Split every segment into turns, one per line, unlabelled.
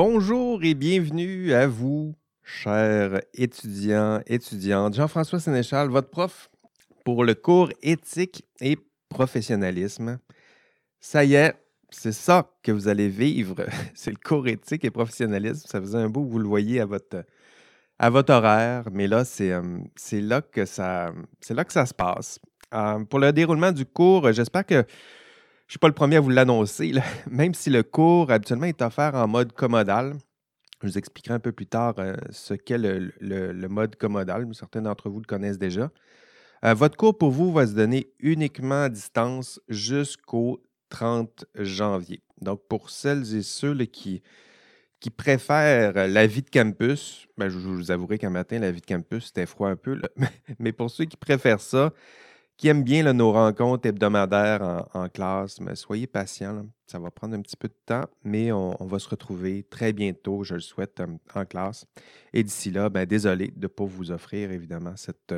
Bonjour et bienvenue à vous, chers étudiants, étudiantes. Jean-François Sénéchal, votre prof pour le cours éthique et professionnalisme. Ça y est, c'est ça que vous allez vivre. C'est le cours éthique et professionnalisme. Ça faisait un bout que vous le voyez à votre, horaire, mais là, c'est euh, c'est là, que ça- c'est là que ça se passe. Euh, pour le déroulement du cours, j'espère que je ne suis pas le premier à vous l'annoncer, même si le cours habituellement est offert en mode commodal. Je vous expliquerai un peu plus tard euh, ce qu'est le, mode commodal. Certains d'entre vous le connaissent déjà. Euh, votre cours pour vous va se donner uniquement à distance jusqu'au 30 janvier. Donc, pour celles et ceux qui, qui préfèrent la vie de campus, ben, je, vous avouerai qu'un matin, la vie de campus, c'était froid un peu. Mais pour ceux qui préfèrent ça, qui aiment bien nos rencontres hebdomadaires en, classe, mais soyez patients. Ça va prendre un petit peu de temps, mais on, va se retrouver très bientôt, je le souhaite, en classe. Et d'ici là, ben, désolé de ne pas vous offrir, évidemment, cette,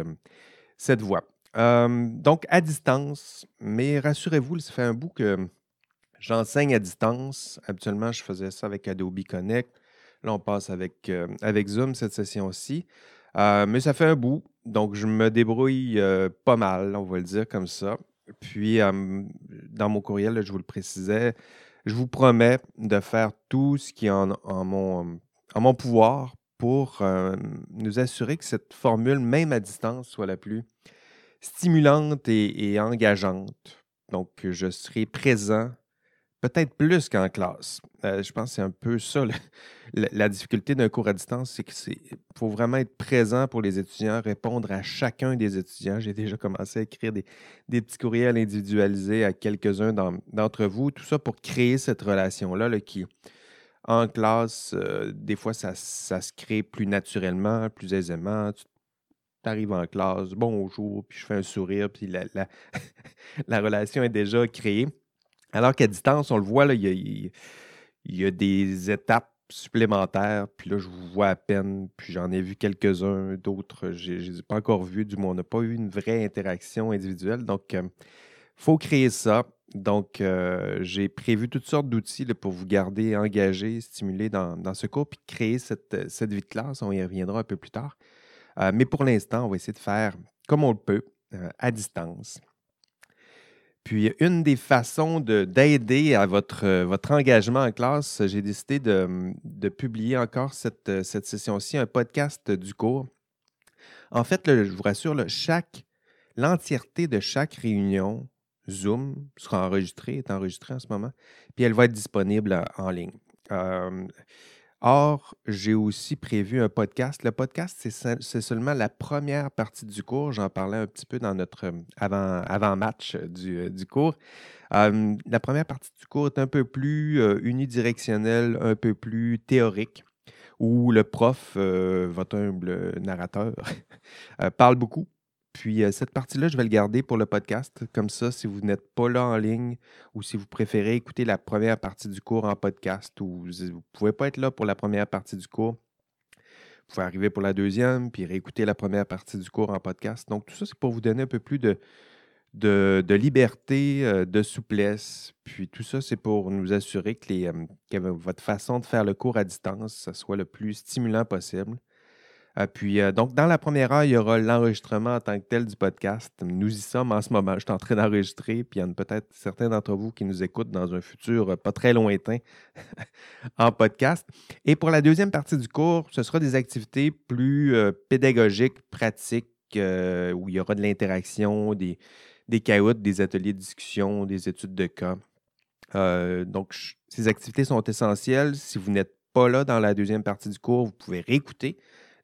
cette voie. Donc, à distance, mais rassurez-vous, ça fait un bout que j'enseigne à distance. Habituellement, je faisais ça avec Adobe Connect. Là, on passe avec, avec Zoom cette session-ci. Euh, mais ça fait un bout, donc je me débrouille euh, pas mal, on va le dire comme ça. Puis, dans mon courriel, je vous le précisais, je vous promets de faire tout ce qui est en, mon, en mon pouvoir pour nous assurer que cette formule, même à distance, soit la plus stimulante et, et engageante. Donc, je serai présent peut-être plus qu'en classe. Euh, je pense que c'est un peu ça la, difficulté d'un cours à distance, c'est qu'il faut vraiment être présent pour les étudiants, répondre à chacun des étudiants. J'ai déjà commencé à écrire des, petits courriels individualisés à quelques-uns d'en- d'entre vous, tout ça pour créer cette relation-là là, qui, en classe, euh, des fois, ça, se crée plus naturellement, plus aisément. Tu arrives en classe, bonjour, puis je fais un sourire, puis la relation est déjà créée. Alors qu'à distance, on le voit, il y a, des étapes supplémentaires, puis là, je vous vois à peine, puis j'en ai vu quelques-uns, d'autres, je ne les ai pas encore vus, du moins, on n'a pas eu une vraie interaction individuelle. Donc, il faut créer ça. Donc, euh, j'ai prévu toutes sortes d'outils pour vous garder engagé, stimulé dans, ce cours, puis créer cette, vie de classe. On y reviendra un peu plus tard. Euh, mais pour l'instant, on va essayer de faire comme on le peut, euh, à distance. Puis, une des façons de- d'aider à votre, euh, votre engagement en classe, j'ai décidé de, de publier encore cette, euh, cette session-ci, un podcast du cours. En fait, je vous rassure, chaque, l'entièreté de chaque réunion Zoom sera enregistrée, est enregistrée en ce moment, puis elle va être disponible en ligne. Euh, Or, j'ai aussi prévu un podcast. Le podcast, c'est se- c'est seulement la première partie du cours. J'en parlais un petit peu dans notre euh, avant, avant-match euh, du, euh, du cours. La première partie du cours est un peu plus unidirectionnelle, un peu plus théorique, où le prof, votre humble narrateur, parle beaucoup. Puis euh, cette partie-là, je vais le garder pour le podcast. Comme ça, si vous n'êtes pas là en ligne ou si vous préférez écouter la première partie du cours en podcast ou vous ne pouvez pas être là pour la première partie du cours, vous pouvez arriver pour la deuxième, puis réécouter la première partie du cours en podcast. Donc, tout ça, c'est pour vous donner un peu plus de, liberté, euh, de souplesse. Puis tout ça, c'est pour nous assurer que, euh, que votre façon de faire le cours à distance, ça soit le plus stimulant possible. Euh, puis, euh, donc, dans la première heure, il y aura l'enregistrement en tant que tel du podcast. Nous y sommes en ce moment. Je suis en train d'enregistrer, puis il y en a peut-être certains d'entre vous qui nous écoutent dans un futur euh, pas très lointain en podcast. Et pour la deuxième partie du cours, ce sera des activités plus euh, pédagogiques, pratiques, où il y aura de l'interaction, des, des des ateliers de discussion, des études de cas. Donc, ces activités sont essentielles. Si vous n'êtes pas là dans la deuxième partie du cours, vous pouvez réécouter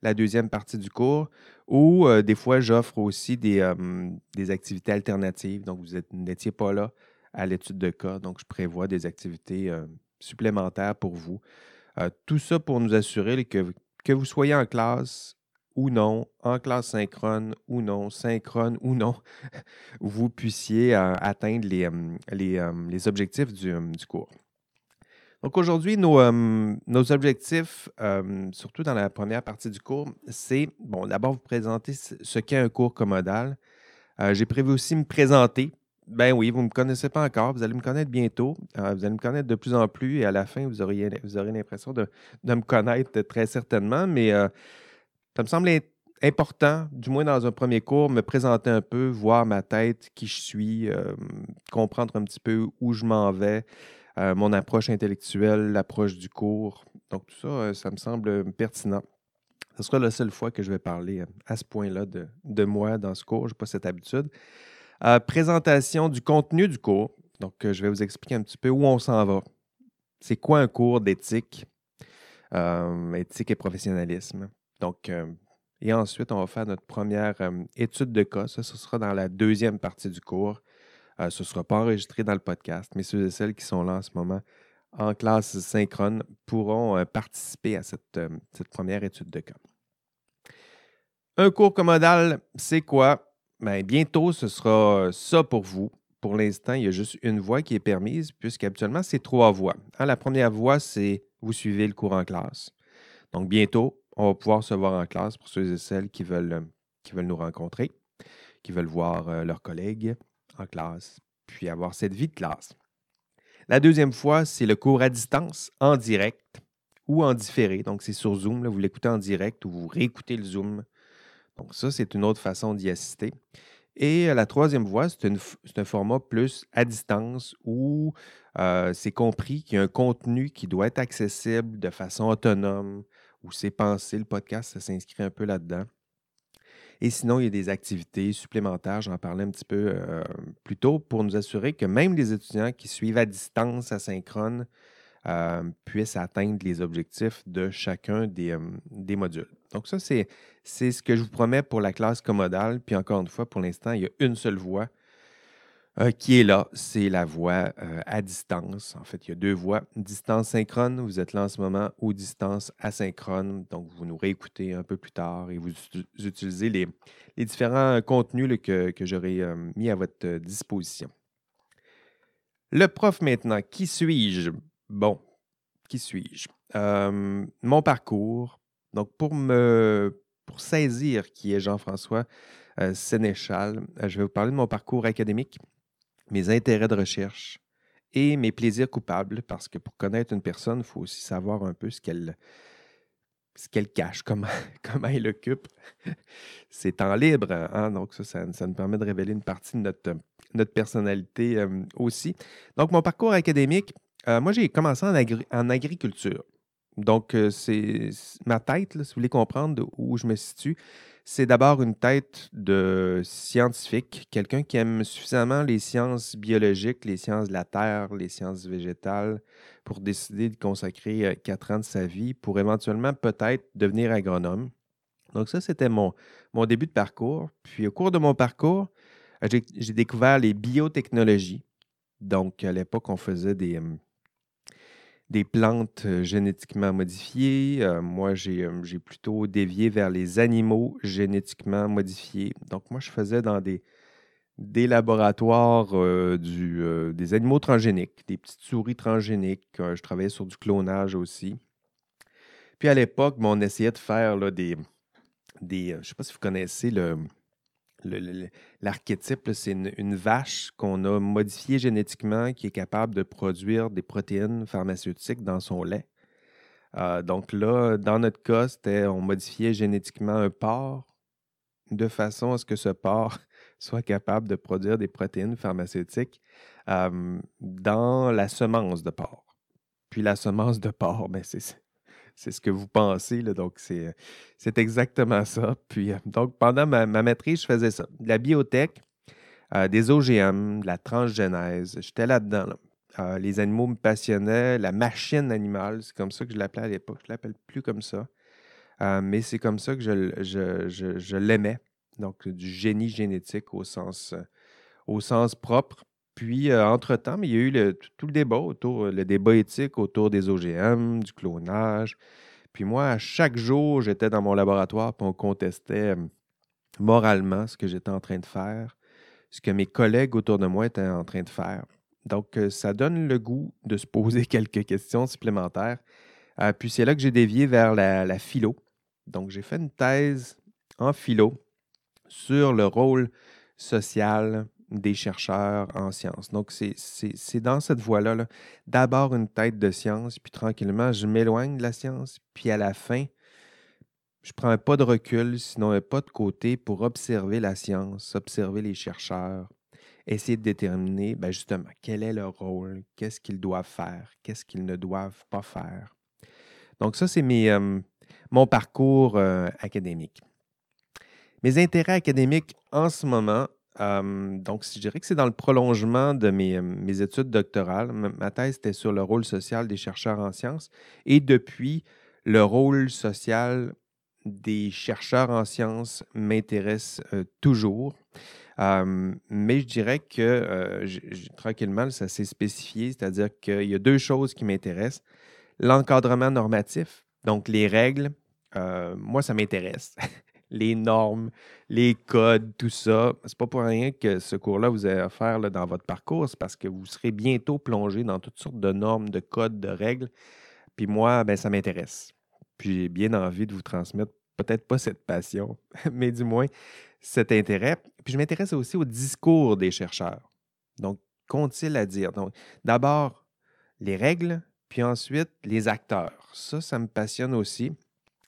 la deuxième partie du cours. Ou euh, des fois, j'offre aussi des, activités alternatives. Donc, vous n'étiez pas là à l'étude de cas. Donc, je prévois des activités euh, supplémentaires pour vous. Euh, tout ça pour nous assurer que, que vous soyez en classe ou non, en classe synchrone ou non, synchrone ou non, vous puissiez atteindre les, les, objectifs du cours. Donc aujourd'hui, nos, euh, objectifs, euh, surtout dans la première partie du cours, c'est, bon, d'abord vous présenter ce qu'est un cours commodal. Euh, J'ai prévu aussi me présenter. Ben oui, vous ne me connaissez pas encore, vous allez me connaître bientôt, vous allez me connaître de plus en plus et à la fin, vous, vous aurez l'impression de, me connaître très certainement, mais ça me semble important, du moins dans un premier cours, me présenter un peu, voir ma tête, qui je suis, comprendre un petit peu où je m'en vais, mon approche intellectuelle, l'approche du cours. Donc tout ça, ça me semble pertinent. Ce sera la seule fois que je vais parler à ce point-là de, de moi dans ce cours. Je n'ai pas cette habitude. Euh, présentation du contenu du cours. Donc, euh, je vais vous expliquer un petit peu où on s'en va. C'est quoi un cours d'éthique, euh, éthique et professionnalisme. Donc, et ensuite, on va faire notre première étude de cas. Ça, ce sera dans la deuxième partie du cours. Ce ne sera pas enregistré dans le podcast, mais ceux et celles qui sont là en ce moment en classe synchrone pourront participer à cette, cette première étude de cas. Un cours commodal, c'est quoi? Bien, bientôt, ce sera ça pour vous. Pour l'instant, il y a juste une voie qui est permise, puisqu'habituellement, c'est trois voies. Hein, la première voie, c'est vous suivez le cours en classe. Donc, bientôt, on va pouvoir se voir en classe pour ceux et celles qui veulent, qui veulent nous rencontrer, qui veulent voir euh, leurs collègues en classe, puis avoir cette vie de classe. La deuxième fois, c'est le cours à distance, en direct ou en différé. Donc, c'est sur Zoom. vous l'écoutez en direct ou vous réécoutez le Zoom donc ça, c'est une autre façon d'y assister. Et euh, la troisième voie, c'est un format plus à distance où euh, c'est compris qu'il y a un contenu qui doit être accessible de façon autonome, où c'est pensé, le podcast, ça s'inscrit un peu là-dedans. Et sinon, il y a des activités supplémentaires, j'en parlais un petit peu euh, plus tôt, pour nous assurer que même les étudiants qui suivent à distance asynchrone euh, puissent atteindre les objectifs de chacun des, euh, des modules. Donc ça, c'est, ce que je vous promets pour la classe commodale. Puis encore une fois, pour l'instant, il y a une seule voie euh, qui est là, c'est la voie à distance. En fait, il y a deux voies. Distance synchrone, vous êtes là en ce moment, ou distance asynchrone. Donc, vous nous réécoutez un peu plus tard et vous utilisez les, différents contenus que, j'aurai mis à votre disposition. Le prof maintenant, qui suis-je? Bon, qui suis-je? mon parcours. Donc, pour me pour saisir qui est Jean-François euh, Sénéchal, euh, je vais vous parler de mon parcours académique, mes intérêts de recherche et mes plaisirs coupables, parce que pour connaître une personne, il faut aussi savoir un peu ce qu'elle ce qu'elle cache, comment, comment elle occupe C'est en libre. Hein? Donc, ça, ça, nous permet de révéler une partie de notre, notre personnalité aussi. Donc, mon parcours académique, euh, moi, j'ai commencé en, agriculture. Donc, euh, c'est ma tête, si vous voulez comprendre où je me situe, c'est d'abord une tête de scientifique, quelqu'un qui aime suffisamment les sciences biologiques, les sciences de la terre, les sciences végétales, pour décider de consacrer euh, quatre ans de sa vie pour éventuellement peut-être devenir agronome. Donc ça, c'était mon, mon début de parcours. Puis au cours de mon parcours, j'ai découvert les biotechnologies. Donc à l'époque, on faisait des, des plantes génétiquement modifiées. Euh, moi, j'ai plutôt dévié vers les animaux génétiquement modifiés. Donc, moi, je faisais dans des, des laboratoires du, des animaux transgéniques, des petites souris transgéniques. je travaillais sur du clonage aussi. Puis à l'époque, on essayait de faire là, des, des. Je ne sais pas si vous connaissez le, L'archétype, c'est une, vache qu'on a modifiée génétiquement qui est capable de produire des protéines pharmaceutiques dans son lait. Euh, donc là, dans notre cas, c'était on modifiait génétiquement un porc de façon à ce que ce porc soit capable de produire des protéines pharmaceutiques euh, dans la semence de porc. Puis la semence de porc, ben c'est c'est ce que vous pensez. Donc, c'est, exactement ça. Puis, euh, donc, pendant ma, maîtrise, je faisais ça. La biotech, euh, des OGM, de la transgenèse. J'étais là-dedans. Euh, les animaux me passionnaient. La machine animale, c'est comme ça que je l'appelais à l'époque. Je ne l'appelle plus comme ça. mais c'est comme ça que je, l'aimais. Donc, du génie génétique au sens propre. Puis, euh, entre-temps, il y a eu tout le débat autour, le débat éthique autour des OGM, du clonage. Puis moi, à chaque jour, j'étais dans mon laboratoire, puis on contestait moralement ce que j'étais en train de faire, ce que mes collègues autour de moi étaient en train de faire. Donc, euh, ça donne le goût de se poser quelques questions supplémentaires. Euh, puis c'est là que j'ai dévié vers la, la philo. Donc, j'ai fait une thèse en philo sur le rôle social des chercheurs en sciences. Donc, c'est dans cette voie-là. D'abord une tête de science, puis tranquillement, je m'éloigne de la science, puis à la fin, je prends un pas de recul, sinon un pas de côté pour observer la science, observer les chercheurs, essayer de déterminer ben, justement quel est leur rôle, qu'est-ce qu'ils doivent faire, qu'est-ce qu'ils ne doivent pas faire. Donc ça, c'est euh, mon parcours euh, académique. Mes intérêts académiques en ce moment, donc je dirais que c'est dans le prolongement de mes, mes études doctorales. Ma thèse était sur le rôle social des chercheurs en sciences et depuis, le rôle social des chercheurs en sciences m'intéresse toujours. mais je dirais que tranquillement, ça s'est spécifié, c'est-à-dire qu'il y a deux choses qui m'intéressent. L'encadrement normatif, donc les règles, moi, ça m'intéresse. les normes, les codes, tout ça. C'est pas pour rien que ce cours-là, vous avez à faire dans votre parcours, c'est parce que vous serez bientôt plongé dans toutes sortes de normes, de codes, de règles. Puis moi, ben, ça m'intéresse. Puis j'ai bien envie de vous transmettre peut-être pas cette passion, mais du moins cet intérêt. Puis je m'intéresse aussi au discours des chercheurs. Donc, qu'ont-ils à dire? Donc, d'abord, les règles, puis ensuite, les acteurs. Ça, ça me passionne aussi.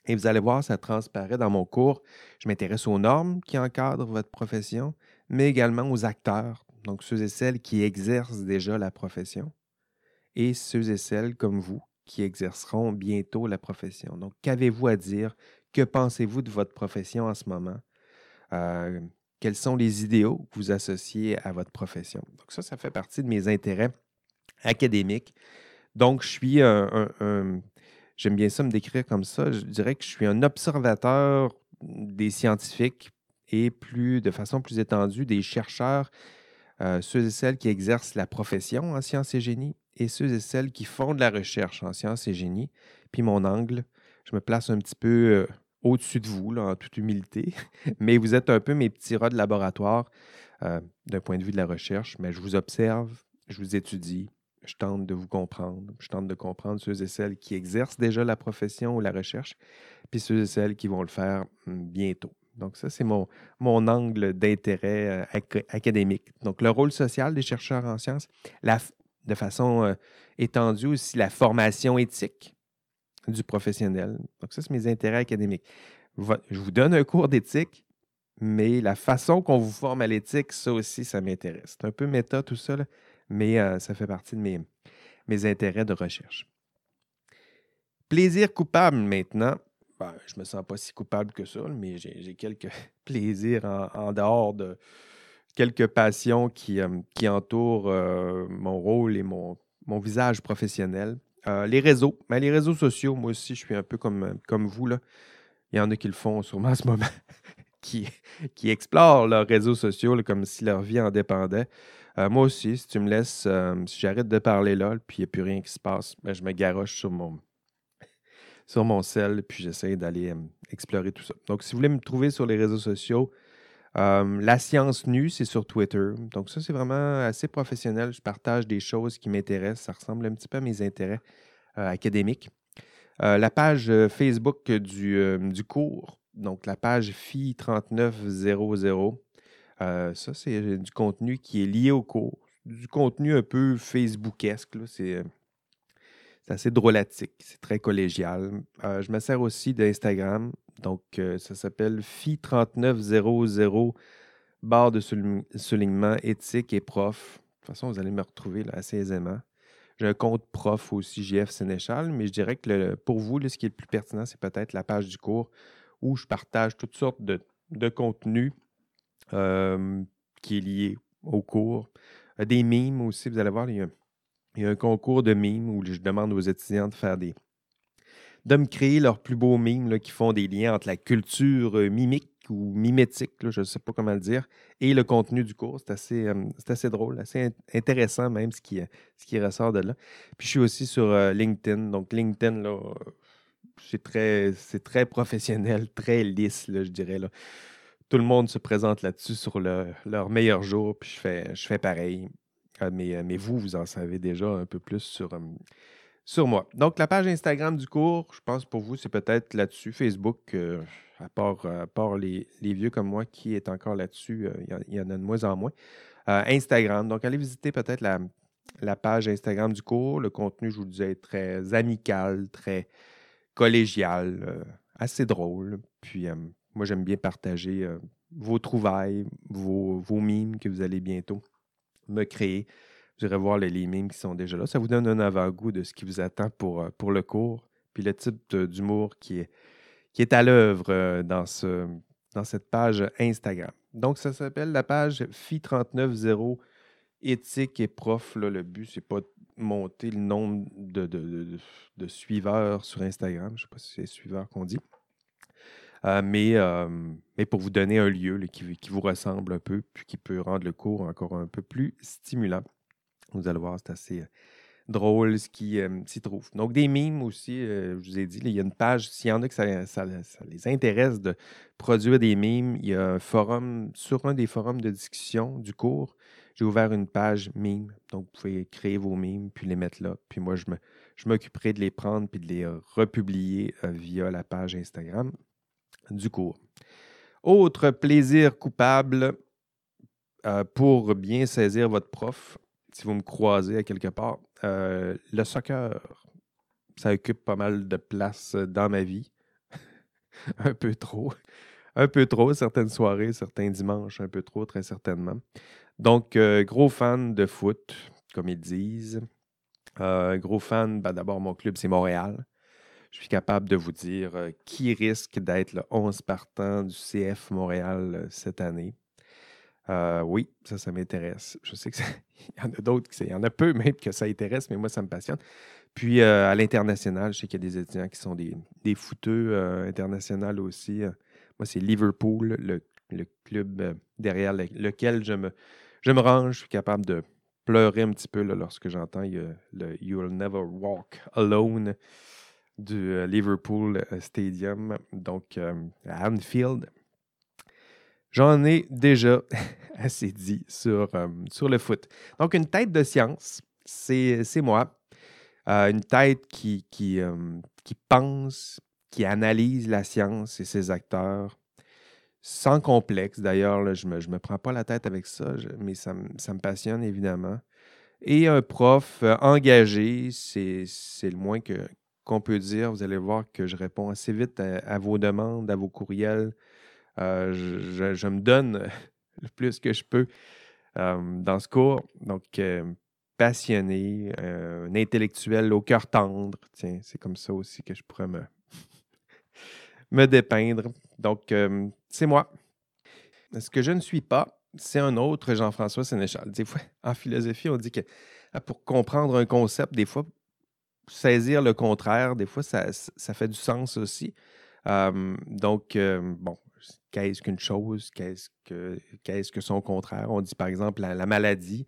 Et vous allez voir, ça transparaît dans mon cours. Je m'intéresse aux normes qui encadrent votre profession, mais également aux acteurs, donc ceux et celles qui exercent déjà la profession, et ceux et celles comme vous qui exerceront bientôt la profession. Donc, qu'avez-vous à dire? Que pensez-vous de votre profession en ce moment? Euh, quels sont les idéaux que vous associez à votre profession? Donc, ça, ça fait partie de mes intérêts académiques. Donc, je suis un, j'aime bien ça me décrire comme ça. Je dirais que je suis un observateur des scientifiques et plus de façon plus étendue des chercheurs, euh, ceux et celles qui exercent la profession en sciences et génie et ceux et celles qui font de la recherche en sciences et génie. Puis mon angle, je me place un petit peu euh, au-dessus de vous, en toute humilité, mais vous êtes un peu mes petits rats de laboratoire euh, d'un point de vue de la recherche, mais je vous observe, je vous étudie, je tente de vous comprendre, je tente de comprendre ceux et celles qui exercent déjà la profession ou la recherche, puis ceux et celles qui vont le faire hum, bientôt. Donc ça, c'est mon, mon angle d'intérêt euh, académique. Donc le rôle social des chercheurs en sciences, de façon euh, étendue aussi la formation éthique du professionnel. Donc ça, c'est mes intérêts académiques. Je vous donne un cours d'éthique, mais la façon qu'on vous forme à l'éthique, ça aussi, ça m'intéresse. C'est un peu méta tout ça, mais euh, ça fait partie de mes, mes intérêts de recherche. Plaisir coupable maintenant. Ben, je ne me sens pas si coupable que ça, mais j'ai quelques plaisirs en, dehors de, quelques passions qui, euh, qui entourent euh, mon rôle et mon, mon visage professionnel. Les réseaux. Ben, les réseaux sociaux, moi aussi, je suis un peu comme, comme vous. Là. Il y en a qui le font sûrement en ce moment, qui, qui explorent leurs réseaux sociaux comme si leur vie en dépendait. Moi aussi, si tu me laisses, si j'arrête de parler là, puis il n'y a plus rien qui se passe, ben, je me garoche sur mon, sur mon cell, puis j'essaie d'aller explorer tout ça. Donc, si vous voulez me trouver sur les réseaux sociaux, euh, la science nue, c'est sur Twitter. Donc ça, c'est vraiment assez professionnel. Je partage des choses qui m'intéressent. Ça ressemble un petit peu à mes intérêts euh, académiques. Euh, la page Facebook du, du, cours, donc la page FI 3900, ça, c'est du contenu qui est lié au cours. Du contenu un peu Facebookesque. C'est assez drôlatique. C'est très collégial. je me sers aussi d'Instagram. Donc, euh, ça s'appelle FI 3900 barre de soulignement éthique et prof. De toute façon, vous allez me retrouver là, assez aisément. J'ai un compte prof aussi, JF Sénéchal, mais je dirais que pour vous, ce qui est le plus pertinent, c'est peut-être la page du cours où je partage toutes sortes de, de contenus euh, qui est lié au cours. Euh, des mimes aussi, vous allez voir, il y, a, un concours de mimes où je demande aux étudiants de faire des, de me créer leurs plus beaux mimes qui font des liens entre la culture euh, mimique ou mimétique, je ne sais pas comment le dire, et le contenu du cours. C'est assez, euh, assez drôle, assez intéressant même ce qui, ce qui ressort de là. Puis je suis aussi sur euh, LinkedIn. Donc LinkedIn, là, c'est très, très professionnel, très lisse, je dirais. Là. Tout le monde se présente là-dessus sur leur meilleur jour, puis je fais, je fais pareil. mais, vous, vous en savez déjà un peu plus sur, sur moi. Donc, la page Instagram du cours, je pense pour vous, c'est peut-être là-dessus. Facebook, euh, à part, les, vieux comme moi qui est encore là-dessus, euh, il y, en a de moins en moins. Instagram. Donc, allez visiter peut-être la, la page Instagram du cours. Le contenu, je vous le disais, est très amical, très collégial, assez drôle. Puis, moi, j'aime bien partager vos trouvailles, vos, vos mimes que vous allez bientôt me créer. Vous irez voir les, mimes qui sont déjà là. Ça vous donne un avant-goût de ce qui vous attend pour, euh, pour le cours, puis le type d'humour qui est, qui est à l'œuvre euh, dans, ce, dans cette page Instagram. Donc, ça s'appelle la page FI390 éthique et prof. le but, c'est pas de monter le nombre de, de, suiveurs sur Instagram. Je ne sais pas si c'est suiveurs qu'on dit. Euh, mais, mais pour vous donner un lieu qui, vous ressemble un peu, puis qui peut rendre le cours encore un peu plus stimulant. Vous allez voir, c'est assez euh, drôle ce qui euh, s'y trouve. Donc, des mimes aussi, euh, je vous ai dit, il y a une page, s'il y en a que ça, les intéresse de produire des mimes, il y a un forum, sur un des forums de discussion du cours, j'ai ouvert une page mime. Donc, vous pouvez créer vos mimes, puis les mettre là. Puis moi, je m'occuperai de les prendre puis de les republier via la page Instagram du cours. Autre plaisir coupable pour bien saisir votre prof, si vous me croisez à quelque part, euh, le soccer, ça occupe pas mal de place euh, dans ma vie. un peu trop. Un peu trop, certaines soirées, certains dimanches, un peu trop, très certainement. Donc, euh, gros fan de foot, comme ils disent. gros fan, ben, d'abord, mon club, c'est Montréal. Je suis capable de vous dire qui risque d'être le 11 partant du CF Montréal cette année. Oui, ça, ça m'intéresse. Je sais qu'il y en a d'autres, il y en a peu même que ça intéresse, mais moi, ça me passionne. Puis à l'international, je sais qu'il y a des étudiants qui sont des, des fouteux internationaux aussi. Moi, c'est Liverpool, le, club derrière lequel je me, je me range. Je suis capable de pleurer un petit peu lorsque j'entends le You'll Never Walk Alone du Liverpool Stadium, donc à Anfield. J'en ai déjà assez dit sur, euh, sur le foot. Donc, une tête de science, c'est moi. Euh, une tête qui, qui, euh, qui, pense, qui analyse la science et ses acteurs, sans complexe. D'ailleurs, je ne me, je me, prends pas la tête avec ça, mais ça, ça, me passionne évidemment. Et un prof engagé, c'est le moins qu'on peut dire. Vous allez voir que je réponds assez vite à vos demandes, à vos courriels. Euh, je, me donne le plus que je peux euh, dans ce cours. Donc, euh, passionné, intellectuel au cœur tendre. Tiens, c'est comme ça aussi que je pourrais me, me dépeindre. Donc, c'est moi. Ce que je ne suis pas, c'est un autre Jean-François Sénéchal. Des fois, en philosophie, on dit que pour comprendre un concept, des fois, saisir le contraire, des fois, ça, ça fait du sens aussi. donc, bon, qu'est-ce qu'une chose, qu'est-ce que, que son contraire? On dit par exemple la, maladie.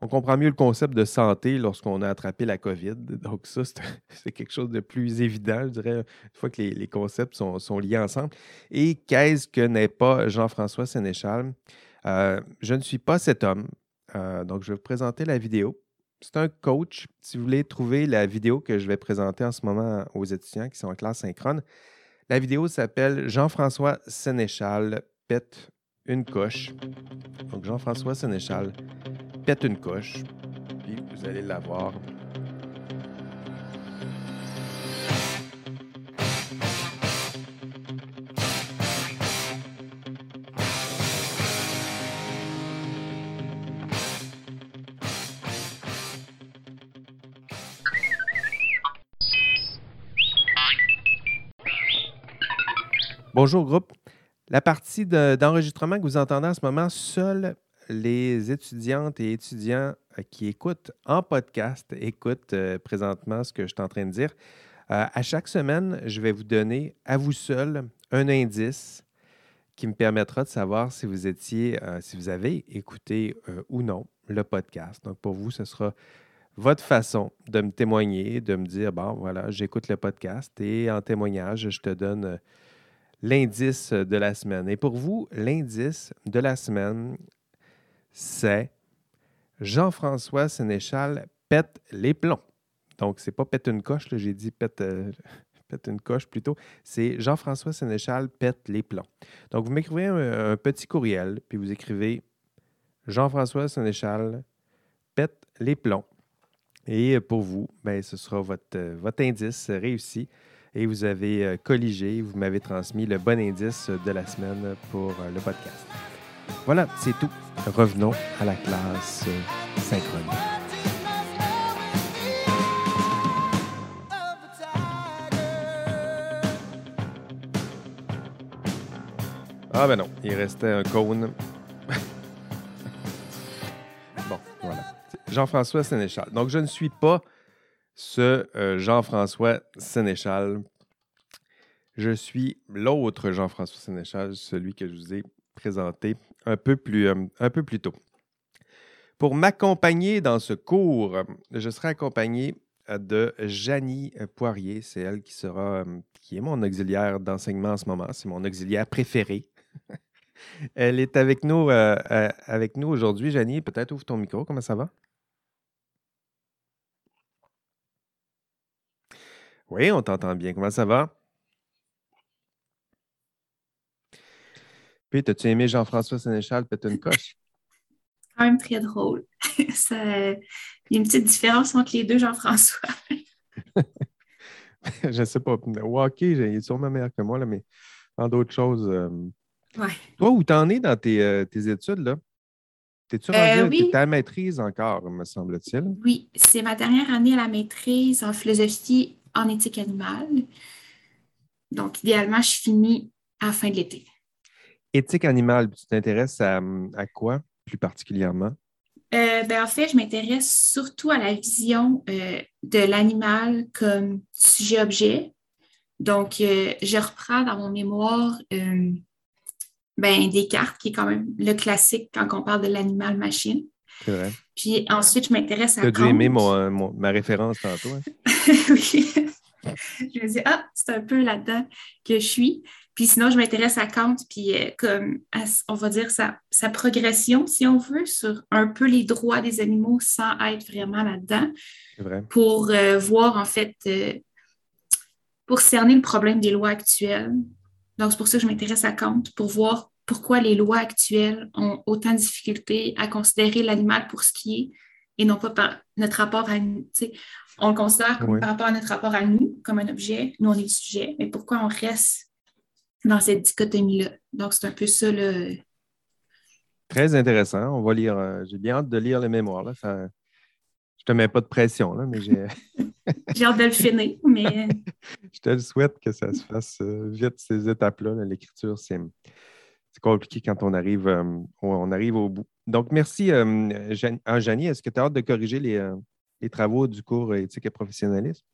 On comprend mieux le concept de santé lorsqu'on a attrapé la COVID. Donc ça, c'est, quelque chose de plus évident, je dirais, une fois que les, concepts sont, liés ensemble. Et qu'est-ce que n'est pas Jean-François Sénéchal? Euh, je ne suis pas cet homme. Euh, donc, je vais vous présenter la vidéo. C'est un coach. Si vous voulez trouver la vidéo que je vais présenter en ce moment aux étudiants qui sont en classe synchrone, la vidéo s'appelle Jean-François Sénéchal pète une coche. Donc Jean-François Sénéchal pète une coche. Puis vous allez la voir Bonjour groupe. La partie d'enregistrement que vous entendez en ce moment, seuls les étudiantes et étudiants euh, qui écoutent en podcast écoutent euh, présentement ce que je suis en train de dire. Euh, à chaque semaine, je vais vous donner à vous seul un indice qui me permettra de savoir si vous étiez, si vous avez écouté ou non le podcast. Donc pour vous, ce sera votre façon de me témoigner, de me dire, bon, voilà, j'écoute le podcast et en témoignage, je te donne l'indice de la semaine. Et pour vous, l'indice de la semaine, c'est Jean-François Sénéchal pète les plombs. Donc, c'est pas pète une coche, j'ai dit pète, euh, pète, une coche plutôt. C'est Jean-François Sénéchal pète les plombs. Donc, vous m'écrivez un, petit courriel, puis vous écrivez Jean-François Sénéchal pète les plombs. Et pour vous, ben, ce sera votre, votre indice réussi. Et vous avez colligé, vous m'avez transmis le bon indice de la semaine pour le podcast. Voilà, c'est tout. Revenons à la classe synchrone. Ah ben non, il restait un cône. bon, voilà. Jean-François Sénéchal. Donc, je ne suis pas ce euh, Jean-François Sénéchal. Je suis l'autre Jean-François Sénéchal, celui que je vous ai présenté un peu plus, euh, tôt. Pour m'accompagner dans ce cours, je serai accompagné euh, de Janie Poirier. C'est elle qui sera, est mon auxiliaire d'enseignement en ce moment. C'est mon auxiliaire préféré. Elle est avec nous, avec nous aujourd'hui. Janie, peut-être ouvre ton micro. Comment ça va? Oui, on t'entend bien. Comment ça va? Puis, as-tu aimé Jean-François Sénéchal peut une coche?
Quand même très drôle. Il y a une petite différence entre les deux Jean-François.
je ne sais pas. Walker, il est sûrement meilleur que moi, là, mais en d'autres choses, euh, toi, où t'en es dans tes, euh, études, là? T'es-tu euh, rendu ta maîtrise encore, me semble-t-il?
Oui, c'est ma dernière année à la maîtrise en philosophie en éthique animale. Donc, idéalement, je finis à la fin de l'été.
Éthique animale, tu t'intéresses à, quoi plus particulièrement?
Euh, ben, en fait, je m'intéresse surtout à la vision de l'animal comme sujet-objet. Donc, je reprends dans mon mémoire ben, Descartes, qui est quand même le classique quand on parle de l'animal-machine.
C'est vrai.
Puis ensuite, je m'intéresse à.
Tu as dû aimer ma référence tantôt. Hein?
oui. je me dis, ah, c'est un peu là-dedans que je suis. Puis sinon, je m'intéresse à Kant, puis euh, comme, on va dire, sa, sa, progression, si on veut, sur un peu les droits des animaux sans être vraiment là-dedans.
Vrai.
Pour euh, voir, en fait, euh, pour cerner le problème des lois actuelles. Donc, c'est pour ça que je m'intéresse à Kant, pour voir pourquoi les lois actuelles ont autant de difficultés à considérer l'animal pour ce qui est et non pas par notre rapport à nous. On le considère par rapport à notre rapport à nous, comme un objet, nous on est le sujet, mais pourquoi on reste dans cette dichotomie-là? Donc, c'est un peu ça. le.
Très intéressant. On va lire. Euh, j'ai bien hâte de lire les mémoires. Là. Ça... Je te mets pas de pression, là, mais j'ai.
j'ai hâte de le finir, mais.
je te souhaite que ça se fasse euh, vite, ces étapes-là. L'écriture, c'est c'est compliqué quand on arrive, euh, on arrive au bout. Donc, merci, euh, Janie. Est-ce que tu as hâte de corriger les, euh, les, travaux du cours éthique et professionnalisme?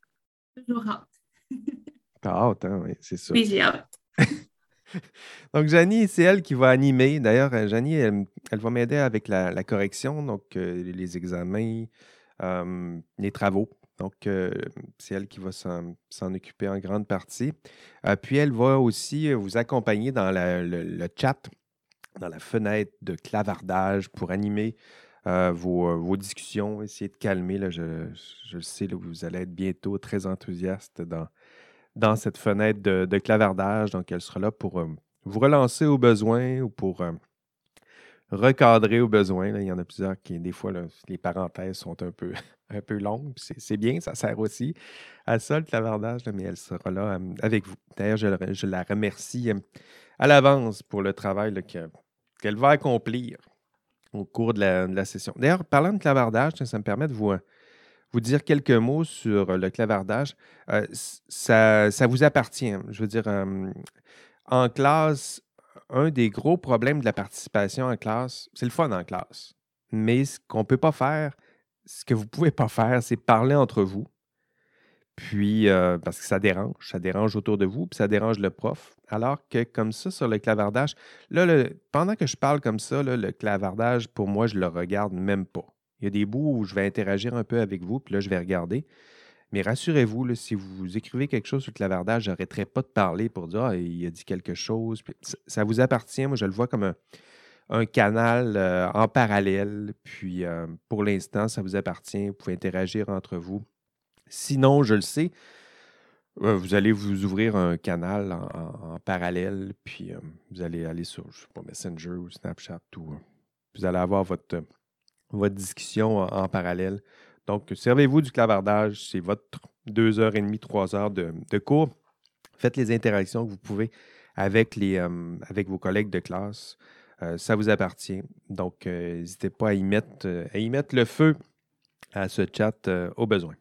Toujours hâte.
T'as hâte, hein? Oui, c'est ça.
Oui, j'ai hâte.
donc, Janie, c'est elle qui va animer. D'ailleurs, Janie, elle, va m'aider avec la, correction, donc les examens, les travaux. Donc, euh, c'est elle qui va s'en occuper en grande partie. Euh, puis, elle va aussi vous accompagner dans le, chat, dans la fenêtre de clavardage pour animer euh, vos, discussions, essayer de calmer. Je, je sais, là, vous allez être bientôt très enthousiaste dans cette fenêtre de, clavardage. Donc, elle sera là pour vous relancer au besoin ou pour recadrer au besoin. Il y en a plusieurs qui, des fois, les parenthèses sont un peu un peu longue. C'est bien, ça sert aussi à ça, le clavardage, mais elle sera là avec vous. D'ailleurs, je, la remercie à l'avance pour le travail qu'elle va accomplir au cours de la, session. D'ailleurs, parlant de clavardage, ça me permet de vous, vous dire quelques mots sur le clavardage. Euh, ça, ça, vous appartient. Je veux dire, en classe, un des gros problèmes de la participation en classe, c'est le fun en classe. Mais ce qu'on ne peut pas faire, ce que vous ne pouvez pas faire, c'est parler entre vous. Puis, euh, parce que ça dérange, ça dérange autour de vous, puis ça dérange le prof. Alors que comme ça, sur le clavardage, là, pendant que je parle comme ça, le clavardage, pour moi, je le regarde même pas. Il y a des bouts où je vais interagir un peu avec vous, puis là, je vais regarder. Mais rassurez-vous, si vous écrivez quelque chose sur le clavardage, je n'arrêterai pas de parler pour dire Ah, il a dit quelque chose. ça vous appartient. Moi, je le vois comme un, un canal euh, en parallèle. Puis euh, pour l'instant, ça vous appartient. Vous pouvez interagir entre vous. Sinon, je le sais, euh, vous allez vous ouvrir un canal en, parallèle, puis vous allez aller sur, je Messenger ou Snapchat ou vous allez avoir votre, discussion en, parallèle. Donc, servez-vous du clavardage, c'est votre deux heures et demie, trois heures de, cours. Faites les interactions que vous pouvez avec vos collègues de classe. Euh, ça vous appartient. Donc, n'hésitez pas à y, mettre, à y mettre le feu à ce chat au besoin.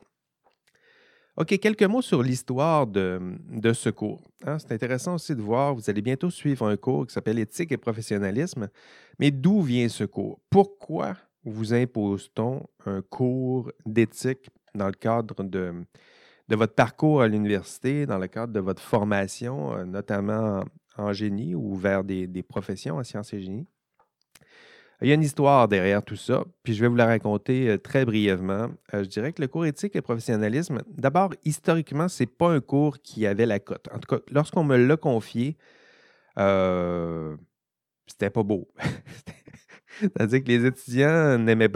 OK, quelques mots sur l'histoire de, ce cours. Hein. c'est intéressant aussi de voir, vous allez bientôt suivre un cours qui s'appelle Éthique et professionnalisme. Mais d'où vient ce cours? Pourquoi vous impose-t-on un cours d'éthique dans le cadre de, de votre parcours à l'université, dans le cadre de votre formation, euh, notamment en, génie ou vers des, professions en sciences et génie? Il y a une histoire derrière tout ça, puis je vais vous la raconter euh, très brièvement. Euh, je dirais que le cours éthique et professionnalisme, d'abord, historiquement, ce n'est pas un cours qui avait la cote. En tout cas, lorsqu'on me l'a confié, euh, c'était pas beau. C'est-à-dire que les étudiants n'aimaient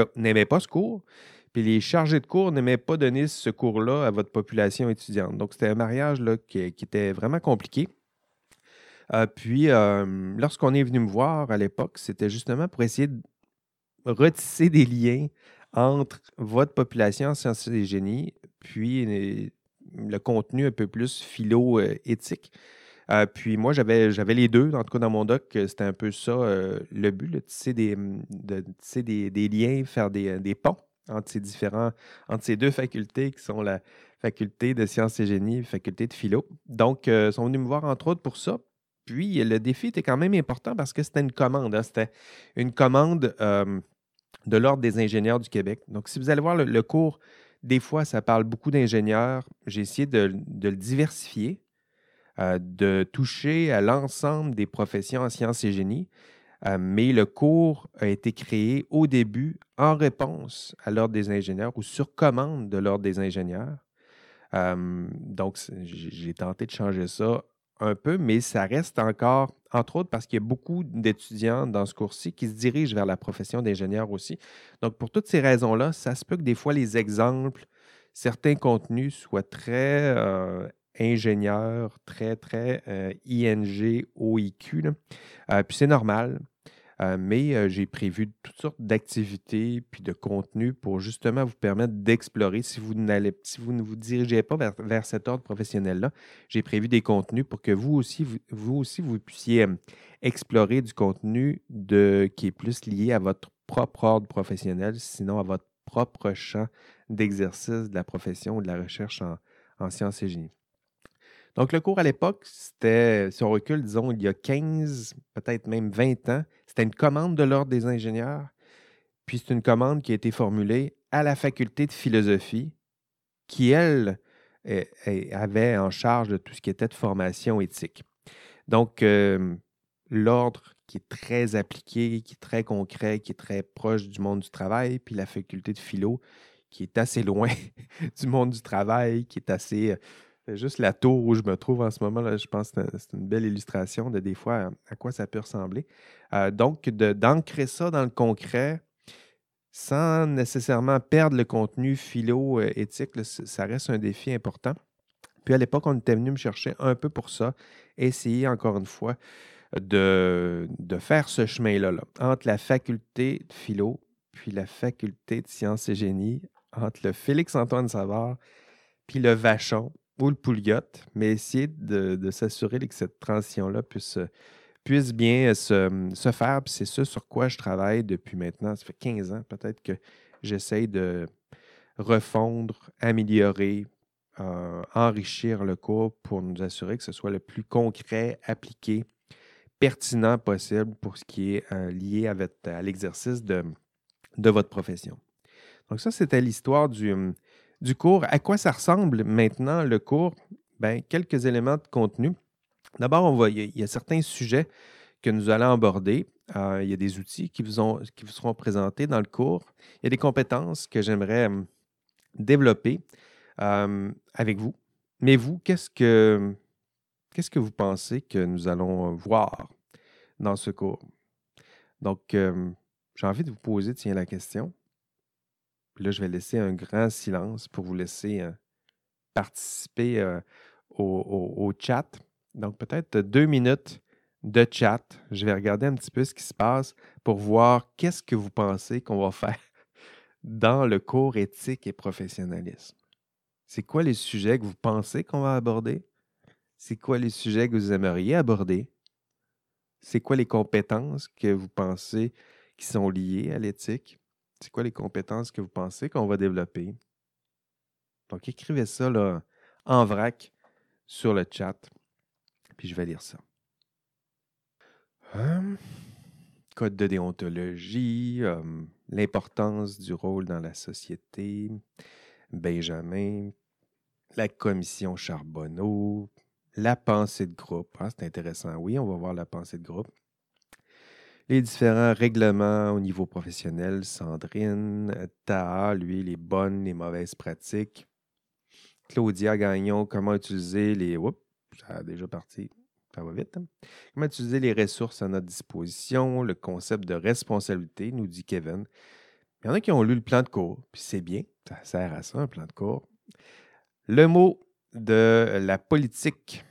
pas, ce cours, puis les chargés de cours n'aimaient pas donner ce cours-là à votre population étudiante. Donc, c'était un mariage qui était vraiment compliqué. Euh, puis, euh, lorsqu'on est venu me voir à l'époque, c'était justement pour essayer de retisser des liens entre votre population en sciences et génie, puis le contenu un peu plus philo-éthique. Euh, puis moi, j'avais, les deux. En tout cas, dans mon doc, c'était un peu ça le but, de tisser, des, des, liens, faire des, ponts entre ces différents, entre ces deux facultés qui sont la faculté de sciences et génie et la faculté de philo. Donc, ils sont venus me voir entre autres pour ça. Puis le défi était quand même important parce que c'était une commande. Hein. C'était une commande de l'Ordre des ingénieurs du Québec. Donc, si vous allez voir le, cours, des fois, ça parle beaucoup d'ingénieurs. J'ai essayé de, le diversifier, euh, de toucher à l'ensemble des professions en sciences et génie. Euh, mais le cours a été créé au début en réponse à l'Ordre des ingénieurs ou sur commande de l'Ordre des ingénieurs. donc, j'ai tenté de changer ça un peu, mais ça reste encore, entre autres, parce qu'il y a beaucoup d'étudiants dans ce cours-ci qui se dirigent vers la profession d'ingénieur aussi. Donc, pour toutes ces raisons-là, ça se peut que des fois, les exemples, certains contenus soient très euh, ingénieurs, très, très euh, ING, OIQ. Euh, puis c'est normal. Euh, mais j'ai prévu toutes sortes d'activités puis de contenus pour justement vous permettre d'explorer. Si vous, si vous ne vous dirigez pas vers, cet ordre professionnel-là, j'ai prévu des contenus pour que vous aussi, vous, aussi, vous puissiez explorer du contenu de, qui est plus lié à votre propre ordre professionnel, sinon à votre propre champ d'exercice de la profession ou de la recherche en, en sciences et génie. Donc, le cours à l'époque, c'était, si on recule, disons, il y a 15, peut-être même 20 ans, c'était une commande de l'Ordre des ingénieurs. Puis c'est une commande qui a été formulée à la faculté de philosophie, qui, elle, avait en charge de tout ce qui était de formation éthique. Donc, l'ordre qui est très appliqué, qui est très concret, qui est très proche du monde du travail, puis la faculté de philo qui est assez loin du monde du travail, qui est assez juste la tour où je me trouve en ce moment. Là, je pense que c'est une belle illustration de des fois à, quoi ça peut ressembler. Euh, donc, d'ancrer ça dans le concret sans nécessairement perdre le contenu philo-éthique, ça reste un défi important. Puis à l'époque, on était venu me chercher un peu pour ça, essayer encore une fois de, faire ce chemin-là, là, entre la faculté de philo puis la faculté de sciences et génie, entre le Félix-Antoine Savard puis le Vachon, le Pouliot, mais essayer de, s'assurer que cette transition-là puisse, puisse bien se, faire. c'est ça sur quoi je travaille depuis maintenant. Ça fait 15 ans peut-être que j'essaye de refondre, améliorer, euh, enrichir le cours pour nous assurer que ce soit le plus concret, appliqué, pertinent possible pour ce qui est euh, lié à l'exercice de, de votre profession. Donc ça, c'était l'histoire du, du cours. À quoi ça ressemble maintenant le cours? Ben, quelques éléments de contenu. D'abord, il, y a, certains sujets que nous allons aborder. Euh, il y a des outils qui vous, seront présentés dans le cours. Il y a des compétences que j'aimerais hum, développer euh, avec vous. Mais vous, qu'est-ce que, qu'est-ce que vous pensez que nous allons voir dans ce cours? Donc, hum, j'ai envie de vous poser, tiens, la question. Puis là, je vais laisser un grand silence pour vous laisser euh, participer euh, au, chat. Donc, peut-être deux minutes de chat. Je vais regarder un petit peu ce qui se passe pour voir qu'est-ce que vous pensez qu'on va faire dans le cours éthique et professionnalisme. C'est quoi les sujets que vous pensez qu'on va aborder? C'est quoi les sujets que vous aimeriez aborder? C'est quoi les compétences que vous pensez qui sont liées à l'éthique? C'est quoi les compétences que vous pensez qu'on va développer? Donc, écrivez ça là, en vrac sur le chat, puis je vais lire ça. Hum, code de déontologie, hum, l'importance du rôle dans la société, Benjamin, la commission Charbonneau, la pensée de groupe. Ah, c'est intéressant. Oui, on va voir la pensée de groupe. Les différents règlements au niveau professionnel, Sandrine, Taha, lui, les bonnes, les mauvaises pratiques. Claudia Gagnon, comment utiliser les. Oups, déjà parti. Ça va vite. Hein? Comment utiliser les ressources à notre disposition, le concept de responsabilité, nous dit Kevin. Il y en a qui ont lu le plan de cours, puis c'est bien, ça sert à ça, un plan de cours. Le mot de la politique,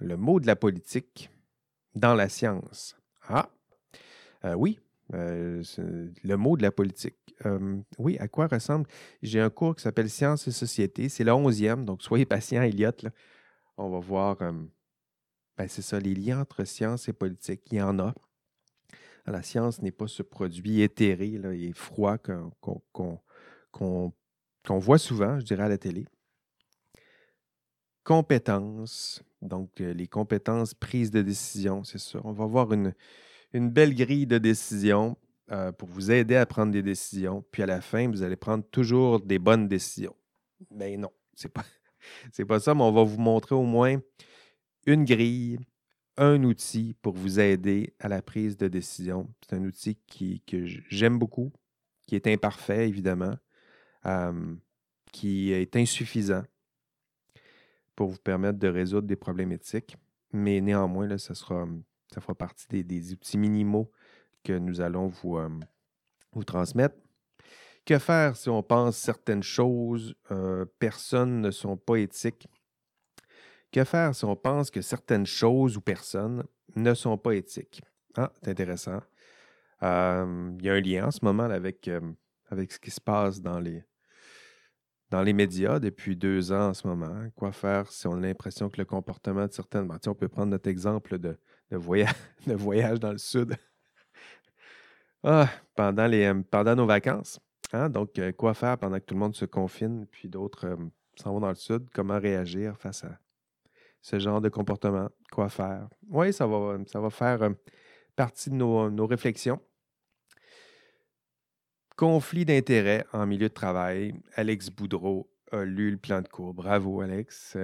le mot de la politique dans la science. Ah, euh, oui, euh, le mot de la politique. Euh, oui, à quoi ressemble? J'ai un cours qui s'appelle Sciences et Société. C'est le onzième, donc soyez patient, Elliot. On va voir, ben, c'est ça, les liens entre science et politique. Il y en a. La science n'est pas ce produit éthéré là, et froid qu'on voit souvent, je dirais, à la télé compétences, donc les compétences prises de décision, c'est ça. On va voir une, une belle grille de décision euh, pour vous aider à prendre des décisions. Puis à la fin, vous allez prendre toujours des bonnes décisions. Mais non, c'est pas, pas ça, mais on va vous montrer au moins une grille, un outil pour vous aider à la prise de décision. C'est un outil que j'aime beaucoup, qui est imparfait, évidemment, euh, qui est insuffisant pour vous permettre de résoudre des problèmes éthiques. Mais néanmoins, là, ça, sera, ça fera partie des, outils minimaux que nous allons vous, euh, vous transmettre. Que faire si on pense certaines choses, euh, personnes ne sont pas éthiques? Que faire si on pense que certaines choses ou personnes ne sont pas éthiques? Ah, c'est intéressant. Euh, il y a un lien en ce moment avec, avec ce qui se passe dans les, dans les médias depuis deux ans en ce moment. Quoi faire si on a l'impression que le comportement de certaines... Ben, on peut prendre notre exemple de, de, voyage, dans le sud ah, euh, pendant nos vacances. Hein? Donc, euh, quoi faire pendant que tout le monde se confine, puis d'autres euh, s'en vont dans le sud? Comment réagir face à ce genre de comportement? Quoi faire? Oui, ça va, faire partie de nos, nos réflexions. Conflit d'intérêts en milieu de travail. Alex Boudreau a lu le plan de cours. Bravo, Alex.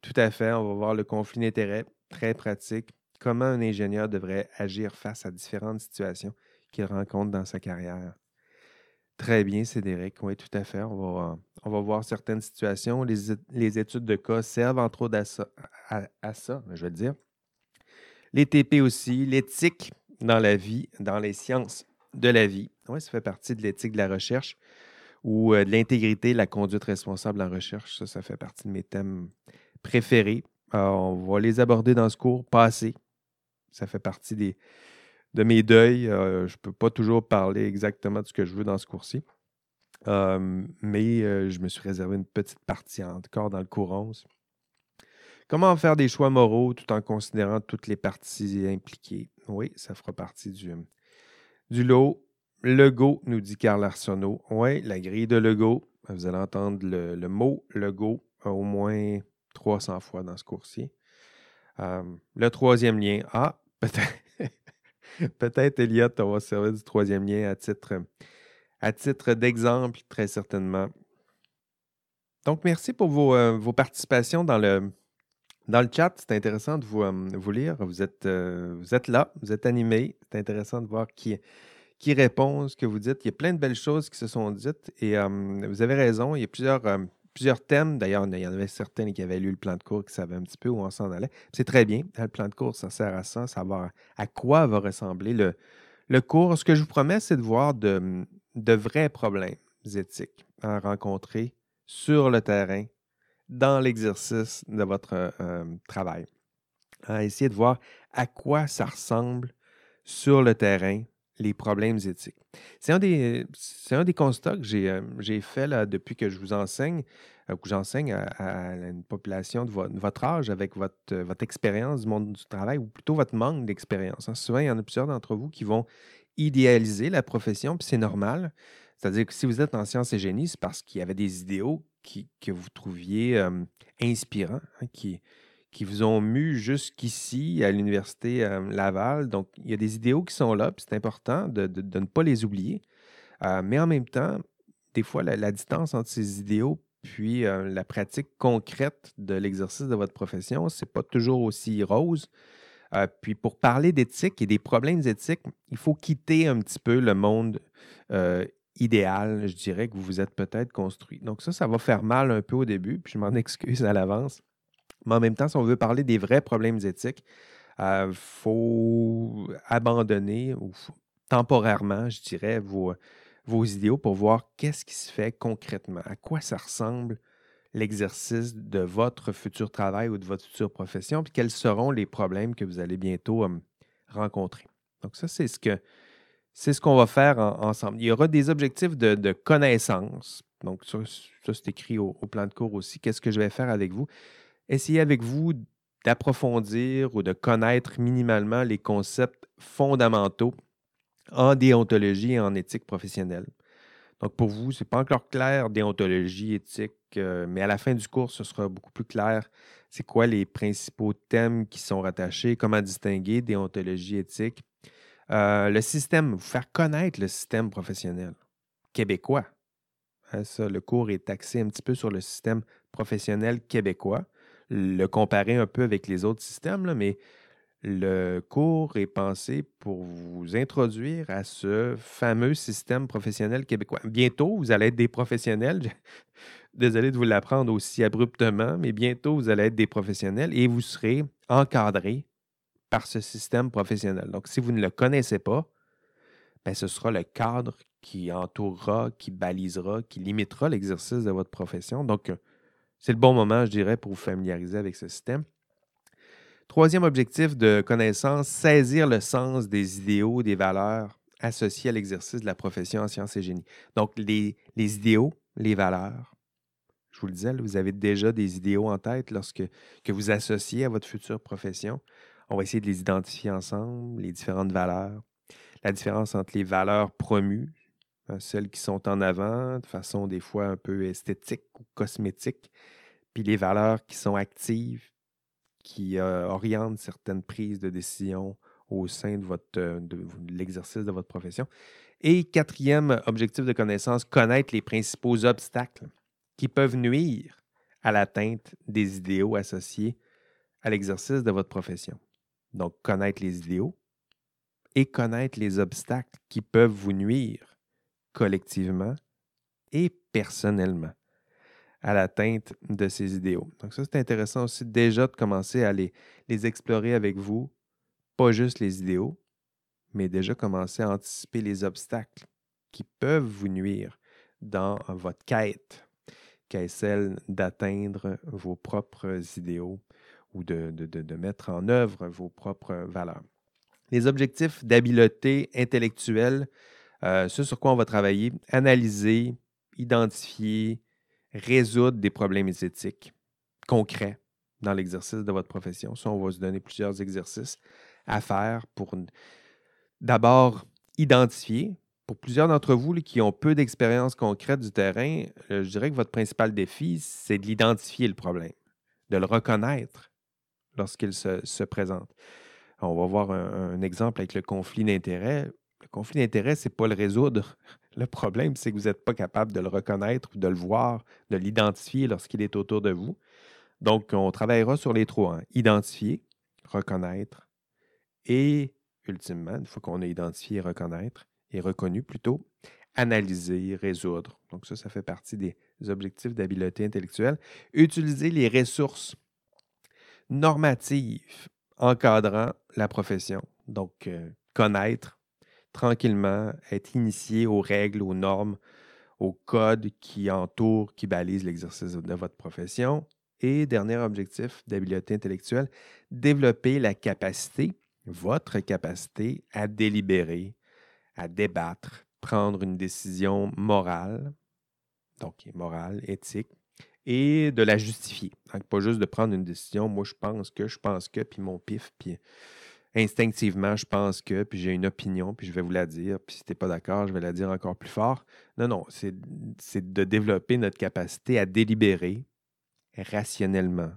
Tout à fait. On va voir le conflit d'intérêts. Très pratique. Comment un ingénieur devrait agir face à différentes situations qu'il rencontre dans sa carrière. Très bien, Cédric. Oui, tout à fait. On va, on va voir certaines situations. Les, études de cas servent entre autres à ça, je vais le dire. Les TP aussi, l'éthique dans la vie, dans les sciences de la vie. Oui, ça fait partie de l'éthique de la recherche ou euh, de l'intégrité, la conduite responsable en recherche. Ça, ça fait partie de mes thèmes préférés. on va les aborder dans ce cours passé. Ça fait partie des, de mes deuils. Euh, je ne peux pas toujours parler exactement de ce que je veux dans ce cours-ci. Euh, mais je me suis réservé une petite partie encore dans le cours 11. Comment faire des choix moraux tout en considérant toutes les parties impliquées? Oui, ça fera partie du, du lot. Lego, nous dit Carl Arsenault. Oui, la grille de Lego. Vous allez entendre le, mot Lego au moins 300 fois dans ce cours-ci. Euh, le troisième lien. Ah, peut-être, peut-être, Elliot, on va servir du troisième lien à titre, à titre d'exemple, très certainement. Donc, merci pour vos, euh, participations dans le, dans le chat. C'est intéressant de vous, euh, lire. Vous êtes, vous êtes là, vous êtes animé. C'est intéressant de voir qui, qui répond ce que vous dites. Il y a plein de belles choses qui se sont dites et vous avez raison. Il y a plusieurs, plusieurs thèmes. D'ailleurs, il y en avait certains qui avaient lu le plan de cours qui savaient un petit peu où on s'en allait. C'est très bien. Le plan de cours, ça sert à ça, savoir à quoi va ressembler le, le cours. Ce que je vous promets, c'est de voir de, de vrais problèmes éthiques à rencontrer sur le terrain dans l'exercice de votre travail. à essayer de voir à quoi ça ressemble sur le terrain les problèmes éthiques. C'est un des, un des constats que j'ai, euh, fait là, depuis que je vous enseigne, euh, que j'enseigne à, une population de, votre âge avec votre, euh, votre expérience du monde du travail ou plutôt votre manque d'expérience. Hein. Souvent, il y en a plusieurs d'entre vous qui vont idéaliser la profession, puis c'est normal. C'est-à-dire que si vous êtes en sciences et génie, c'est parce qu'il y avait des idéaux qui, que vous trouviez inspirants, hein, qui, qui vous ont mu jusqu'ici à l'Université euh, Laval. Donc, il y a des idéaux qui sont là, puis c'est important de, ne pas les oublier. Euh, mais en même temps, des fois, la, distance entre ces idéaux puis euh, la pratique concrète de l'exercice de votre profession, c'est pas toujours aussi rose. puis pour parler d'éthique et des problèmes éthiques, il faut quitter un petit peu le monde idéal, je dirais, que vous vous êtes peut-être construit. Donc ça, ça va faire mal un peu au début, puis je m'en excuse à l'avance. Mais en même temps, si on veut parler des vrais problèmes éthiques, il euh, faut abandonner ou temporairement, je dirais, vos, vos idéaux pour voir qu'est-ce qui se fait concrètement, à quoi ça ressemble l'exercice de votre futur travail ou de votre future profession, puis quels seront les problèmes que vous allez bientôt rencontrer. Donc ça, c'est ce que c'est ce qu'on va faire ensemble. Il y aura des objectifs de, connaissance. Donc ça, c'est écrit au, plan de cours aussi. Qu'est-ce que je vais faire avec vous? Essayez avec vous d'approfondir ou de connaître minimalement les concepts fondamentaux en déontologie et en éthique professionnelle. Donc, pour vous, ce n'est pas encore clair, déontologie, éthique, euh, mais à la fin du cours, ce sera beaucoup plus clair. C'est quoi les principaux thèmes qui sont rattachés, comment distinguer déontologie, éthique? Euh, le système, vous faire connaître le système professionnel québécois. Hein, ça, le cours est axé un petit peu sur le système professionnel québécois le comparer un peu avec les autres systèmes, mais le cours est pensé pour vous introduire à ce fameux système professionnel québécois. Bientôt, vous allez être des professionnels. Désolé de vous l'apprendre aussi abruptement, mais bientôt, vous allez être des professionnels et vous serez encadrés par ce système professionnel. Donc, si vous ne le connaissez pas, ben, ce sera le cadre qui entourera, qui balisera, qui limitera l'exercice de votre profession. Donc, c'est le bon moment, je dirais, pour vous familiariser avec ce système. Troisième objectif de connaissance, saisir le sens des idéaux, des valeurs associées à l'exercice de la profession en sciences et génie. Donc, les, idéaux, les valeurs. Je vous le disais, vous avez déjà des idéaux en tête lorsque que vous associez à votre future profession. On va essayer de les identifier ensemble, les différentes valeurs. La différence entre les valeurs promues, celles qui sont en avant de façon des fois un peu esthétique ou cosmétique, puis les valeurs qui sont actives, qui orientent certaines prises de décision au sein de, de, l'exercice de votre profession. Et quatrième objectif de connaissance, connaître les principaux obstacles qui peuvent nuire à l'atteinte des idéaux associés à l'exercice de votre profession. Donc, connaître les idéaux et connaître les obstacles qui peuvent vous nuire collectivement et personnellement à l'atteinte de ces idéaux. Donc ça, c'est intéressant aussi déjà de commencer à les, explorer avec vous, pas juste les idéaux, mais déjà commencer à anticiper les obstacles qui peuvent vous nuire dans votre quête, qui est celle d'atteindre vos propres idéaux ou de, mettre en œuvre vos propres valeurs. Les objectifs d'habileté intellectuelle, euh, ce sur quoi on va travailler, analyser, identifier, résoudre des problèmes éthiques concrets dans l'exercice de votre profession. Ça, on va se donner plusieurs exercices à faire pour d'abord identifier. Pour plusieurs d'entre vous qui ont peu d'expérience concrète du terrain, euh, je dirais que votre principal défi, c'est de l'identifier le problème, de le reconnaître lorsqu'il se, présente. On va voir un exemple avec le conflit d'intérêts. Le conflit d'intérêts, ce n'est pas le résoudre. Le problème, c'est que vous n'êtes pas capable de le reconnaître, de le voir, de l'identifier lorsqu'il est autour de vous. Donc, on travaillera sur les trois. Hein. Identifier, reconnaître et, ultimement, une fois qu'on a identifié et reconnaître, et reconnu plutôt, analyser, résoudre. Donc, ça, ça fait partie des objectifs d'habileté intellectuelle. Utiliser les ressources normatives encadrant la profession. Donc, euh, connaître, tranquillement, être initié aux règles, aux normes, aux codes qui entourent, qui balisent l'exercice de votre profession Et dernier objectif d'habileté intellectuelle, développer la capacité, votre capacité à délibérer, à débattre, prendre une décision morale, donc morale, éthique, et de la justifier. Donc, pas juste de prendre une décision, moi je pense que, je pense que, puis mon pif, puis instinctivement, je pense que, puis j'ai une opinion, puis je vais vous la dire, puis si tu pas d'accord, je vais la dire encore plus fort. Non, non, c'est de développer notre capacité à délibérer rationnellement,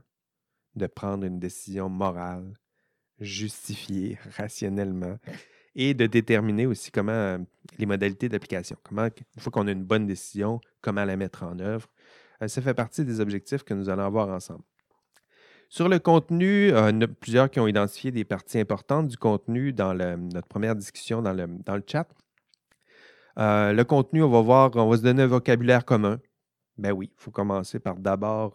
de prendre une décision morale, justifiée rationnellement, et de déterminer aussi comment euh, les modalités d'application, comment, une fois qu'on a une bonne décision, comment la mettre en œuvre. Euh, ça fait partie des objectifs que nous allons avoir ensemble. Sur le contenu, euh, plusieurs qui ont identifié des parties importantes du contenu dans notre première discussion dans le, dans le chat. le contenu, on va voir, on va se donner un vocabulaire commun. Ben oui, il faut commencer par d'abord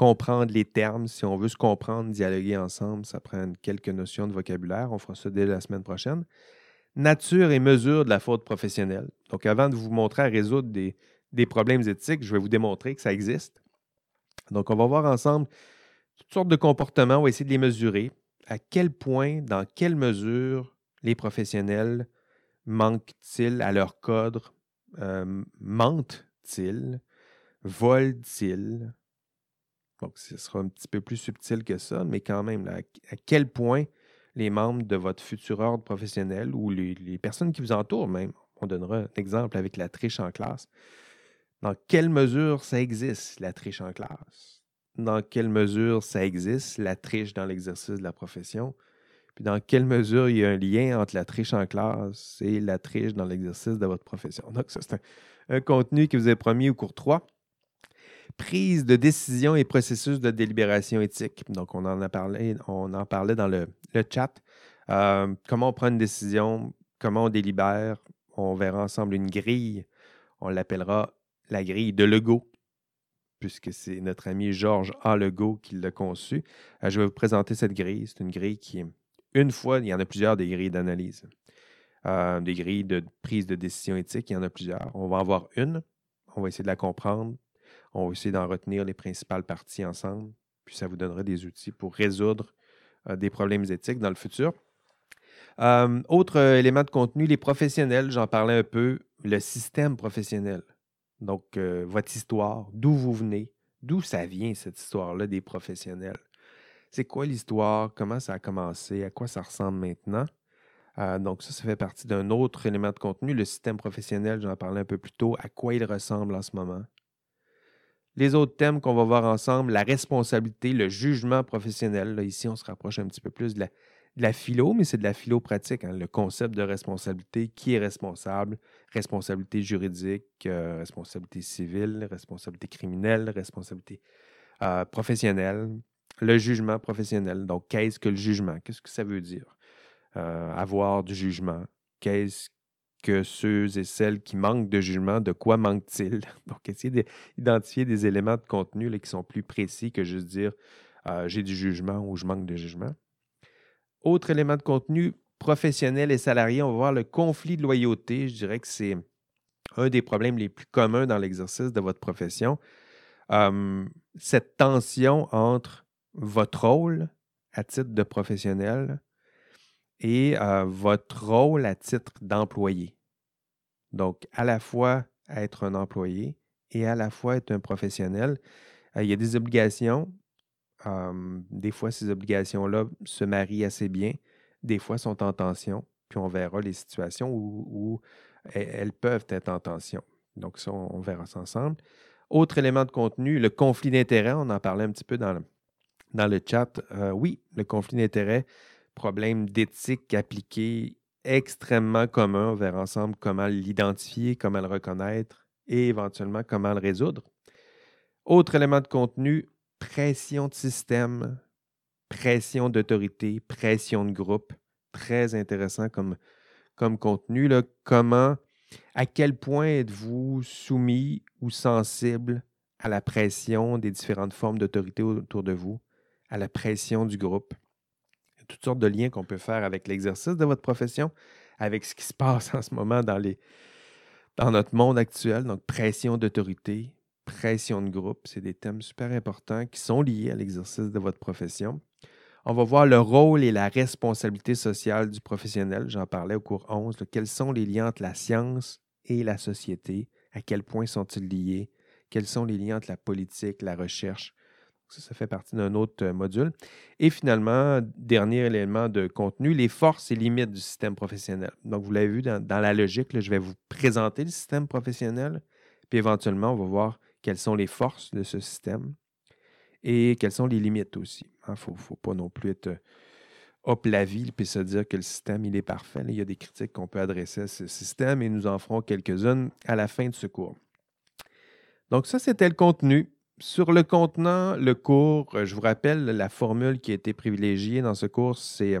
comprendre les termes. Si on veut se comprendre, dialoguer ensemble, ça prend quelques notions de vocabulaire. On fera ça dès la semaine prochaine. Nature et mesure de la faute professionnelle. Donc, avant de vous montrer à résoudre des, problèmes éthiques, je vais vous démontrer que ça existe. Donc, on va voir ensemble toutes sortes de comportements. On va essayer de les mesurer. À quel point, dans quelle mesure les professionnels manquent-ils à leur cadre, euh, mentent-ils, volent-ils, donc, ce sera un petit peu plus subtil que ça, mais quand même, à quel point les membres de votre futur ordre professionnel ou les, personnes qui vous entourent même, on donnera un exemple avec la triche en classe, dans quelle mesure ça existe, la triche en classe? Dans quelle mesure ça existe, la triche dans l'exercice de la profession? Puis dans quelle mesure il y a un lien entre la triche en classe et la triche dans l'exercice de votre profession? Donc, c'est un, contenu que vous avez promis au cours 3 prise de décision et processus de délibération éthique. Donc, on en a parlé, on en parlait dans le, chat. Euh, comment on prend une décision, comment on délibère. On verra ensemble une grille. On l'appellera la grille de Legault, puisque c'est notre ami Georges A. Qui l'a conçu. Euh, je vais vous présenter cette grille. C'est une grille qui, une fois, il y en a plusieurs des grilles d'analyse. Euh, des grilles de prise de décision éthique, il y en a plusieurs. On va en avoir une. On va essayer de la comprendre, on va essayer d'en retenir les principales parties ensemble, puis ça vous donnera des outils pour résoudre euh, des problèmes éthiques dans le futur. Autre élément de contenu, les professionnels, j'en parlais un peu, le système professionnel. Donc, votre histoire, d'où vous venez, d'où ça vient cette histoire-là des professionnels? C'est quoi l'histoire, comment ça a commencé, à quoi ça ressemble maintenant? donc, ça, ça fait partie d'un autre élément de contenu, le système professionnel, j'en parlais un peu plus tôt, à quoi il ressemble en ce moment, les autres thèmes qu'on va voir ensemble, la responsabilité, le jugement professionnel. Là, ici, on se rapproche un petit peu plus de la, philo, mais c'est de la philo pratique. Hein, le concept de responsabilité, qui est responsable, responsabilité juridique, euh, responsabilité civile, responsabilité criminelle, responsabilité euh, professionnelle, le jugement professionnel. Donc, qu'est-ce que le jugement? Qu'est-ce que ça veut dire? Euh, avoir du jugement. Qu'est-ce que ceux et celles qui manquent de jugement, de quoi manquent-ils? Donc, essayer d'identifier des éléments de contenu qui sont plus précis que juste dire j'ai du jugement ou je manque de jugement. Autre élément de contenu, professionnel et salarié, on va voir le conflit de loyauté. Je dirais que c'est un des problèmes les plus communs dans l'exercice de votre profession. cette tension entre votre rôle à titre de professionnel et euh, votre rôle à titre d'employé. Donc, à la fois être un employé et à la fois être un professionnel. Euh, il y a des obligations. Des fois, ces obligations-là se marient assez bien. Des fois, sont en tension. Puis on verra les situations où, elles peuvent être en tension. Donc, ça, on verra ça ensemble. Autre élément de contenu, le conflit d'intérêts. On en parlait un petit peu dans le, dans le chat. Euh, oui, le conflit d'intérêts, problème d'éthique appliqué extrêmement commun. On verra ensemble comment l'identifier, comment le reconnaître et éventuellement comment le résoudre. Autre élément de contenu, pression de système, pression d'autorité, pression de groupe. Très intéressant comme, contenu. Là. Comment, à quel point êtes-vous soumis ou sensible à la pression des différentes formes d'autorité autour de vous, à la pression du groupe? toutes sortes de liens qu'on peut faire avec l'exercice de votre profession, avec ce qui se passe en ce moment dans, dans notre monde actuel. Donc, pression d'autorité, pression de groupe. C'est des thèmes super importants qui sont liés à l'exercice de votre profession. On va voir le rôle et la responsabilité sociale du professionnel. J'en parlais au cours 11. Quels sont les liens entre la science et la société? À quel point sont-ils liés? Quels sont les liens entre la politique, la recherche? Ça, ça fait partie d'un autre euh, module. Et finalement, dernier élément de contenu, les forces et limites du système professionnel. Donc, vous l'avez vu dans, la logique, je vais vous présenter le système professionnel, puis éventuellement, on va voir quelles sont les forces de ce système et quelles sont les limites aussi. Il hein. ne faut, pas non plus être euh, hop la vie puis se dire que le système, il est parfait. il y a des critiques qu'on peut adresser à ce système et nous en ferons quelques-unes à la fin de ce cours. Donc, ça, c'était le contenu. Sur le contenant, le cours, euh, je vous rappelle la formule qui a été privilégiée dans ce cours, c'est euh,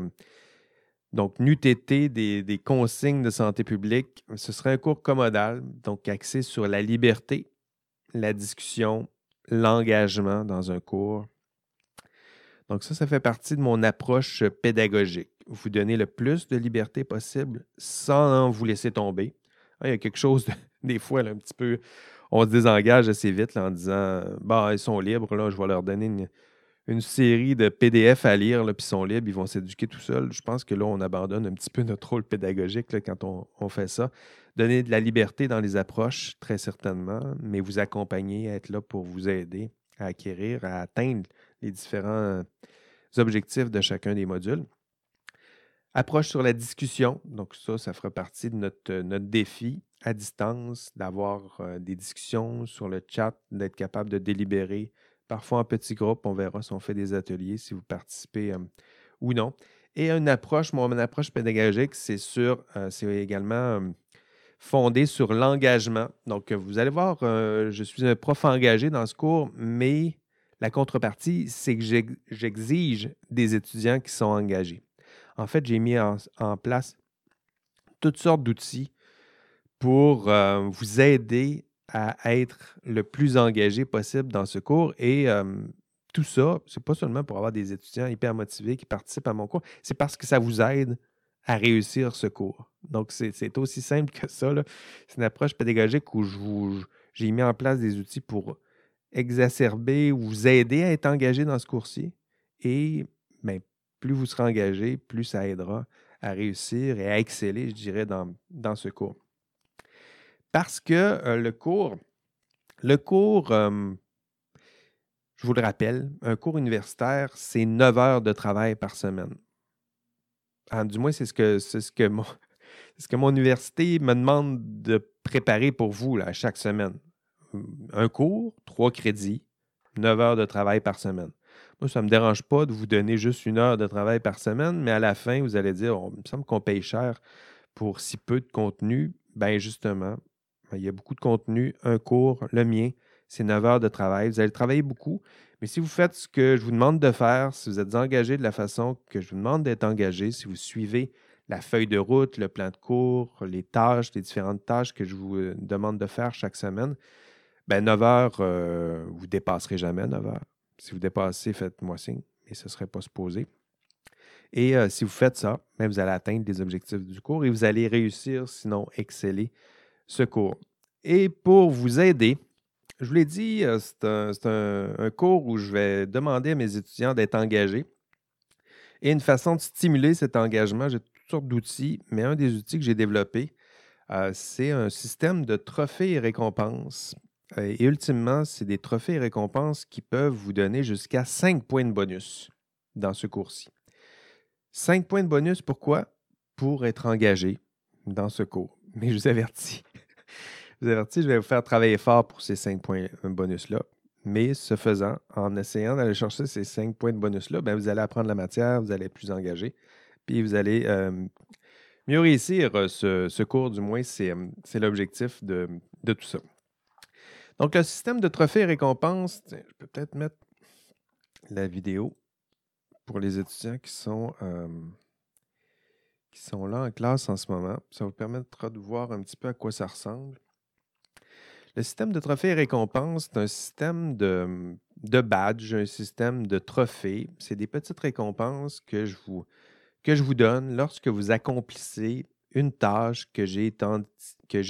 donc NUTT des consignes de santé publique. Ce serait un cours commodal, donc axé sur la liberté, la discussion, l'engagement dans un cours. Donc ça, ça fait partie de mon approche pédagogique. Vous donner le plus de liberté possible sans vous laisser tomber. Ah, il y a quelque chose, des fois, un petit peu on se désengage assez vite en disant bah, ils sont libres, je vais leur donner une, série de PDF à lire, puis ils sont libres, ils vont s'éduquer tout seuls. Je pense que là, on abandonne un petit peu notre rôle pédagogique quand on, fait ça. Donner de la liberté dans les approches, très certainement, mais vous accompagner, être là pour vous aider à acquérir, à atteindre les différents objectifs de chacun des modules. Approche sur la discussion. Donc, ça, ça fera partie de notre, notre défi à distance, d'avoir euh, des discussions sur le chat, d'être capable de délibérer, parfois en petits groupes. On verra si on fait des ateliers, si vous participez euh, ou non. Et une approche, mon approche pédagogique, c'est sur, euh, c'est également fondé sur l'engagement. Donc, vous allez voir, je suis un prof engagé dans ce cours, mais la contrepartie, c'est que j'exige des étudiants qui sont engagés. En fait, j'ai mis en, place toutes sortes d'outils pour euh, vous aider à être le plus engagé possible dans ce cours. Et euh, tout ça, c'est pas seulement pour avoir des étudiants hyper motivés qui participent à mon cours, c'est parce que ça vous aide à réussir ce cours. Donc, c'est aussi simple que ça. C'est une approche pédagogique où j'ai mis en place des outils pour exacerber ou vous aider à être engagé dans ce cours-ci. Et bien, plus vous serez engagé, plus ça aidera à réussir et à exceller, je dirais, dans, dans ce cours. Parce que euh, le cours, le cours, je vous le rappelle, un cours universitaire, c'est 9 heures de travail par semaine. Du moins, c'est ce que, mon, université me demande de préparer pour vous là, chaque semaine. Un cours, trois crédits, 9 heures de travail par semaine. Moi, ça ne me dérange pas de vous donner juste une heure de travail par semaine, mais à la fin, vous allez dire, il me semble qu'on paye cher pour si peu de contenu. Bien, justement, ben, il y a beaucoup de contenu. Un cours, le mien, c'est 9 heures de travail. Vous allez travailler beaucoup, mais si vous faites ce que je vous demande de faire, si vous êtes engagé de la façon que je vous demande d'être engagé, si vous suivez la feuille de route, le plan de cours, les tâches, les différentes tâches que je vous euh, demande de faire chaque semaine, ben 9 heures, euh, vous ne dépasserez jamais 9 heures. Si vous dépassez, faites-moi signe, et ce ne serait pas supposé. Et euh, si vous faites ça, ben, vous allez atteindre les objectifs du cours et vous allez réussir, sinon exceller ce cours. Et pour vous aider, je vous l'ai dit, euh, c'est un, cours où je vais demander à mes étudiants d'être engagés. Et une façon de stimuler cet engagement, j'ai toutes sortes d'outils, mais un des outils que j'ai développé, euh, c'est un système de trophées et récompenses euh, et ultimement, c'est des trophées et récompenses qui peuvent vous donner jusqu'à 5 points de bonus dans ce cours-ci. 5 points de bonus, pourquoi? Pour être engagé dans ce cours. Mais je vous avertis, vous avertis, je vais vous faire travailler fort pour ces 5 points de bonus-là. Mais ce faisant, en essayant d'aller chercher ces 5 points de bonus-là, ben, vous allez apprendre la matière, vous allez être plus engagé, puis vous allez euh, mieux réussir euh, ce, cours, du moins, c'est l'objectif de tout ça. Donc, le système de trophées et récompenses, je peux peut-être mettre la vidéo pour les étudiants qui sont, euh, qui sont là en classe en ce moment. Ça vous permettra de voir un petit peu à quoi ça ressemble. Le système de trophées et récompenses, c'est un système de, de badges, un système de trophées. C'est des petites récompenses que je, vous, que je vous donne lorsque vous accomplissez une tâche que j'ai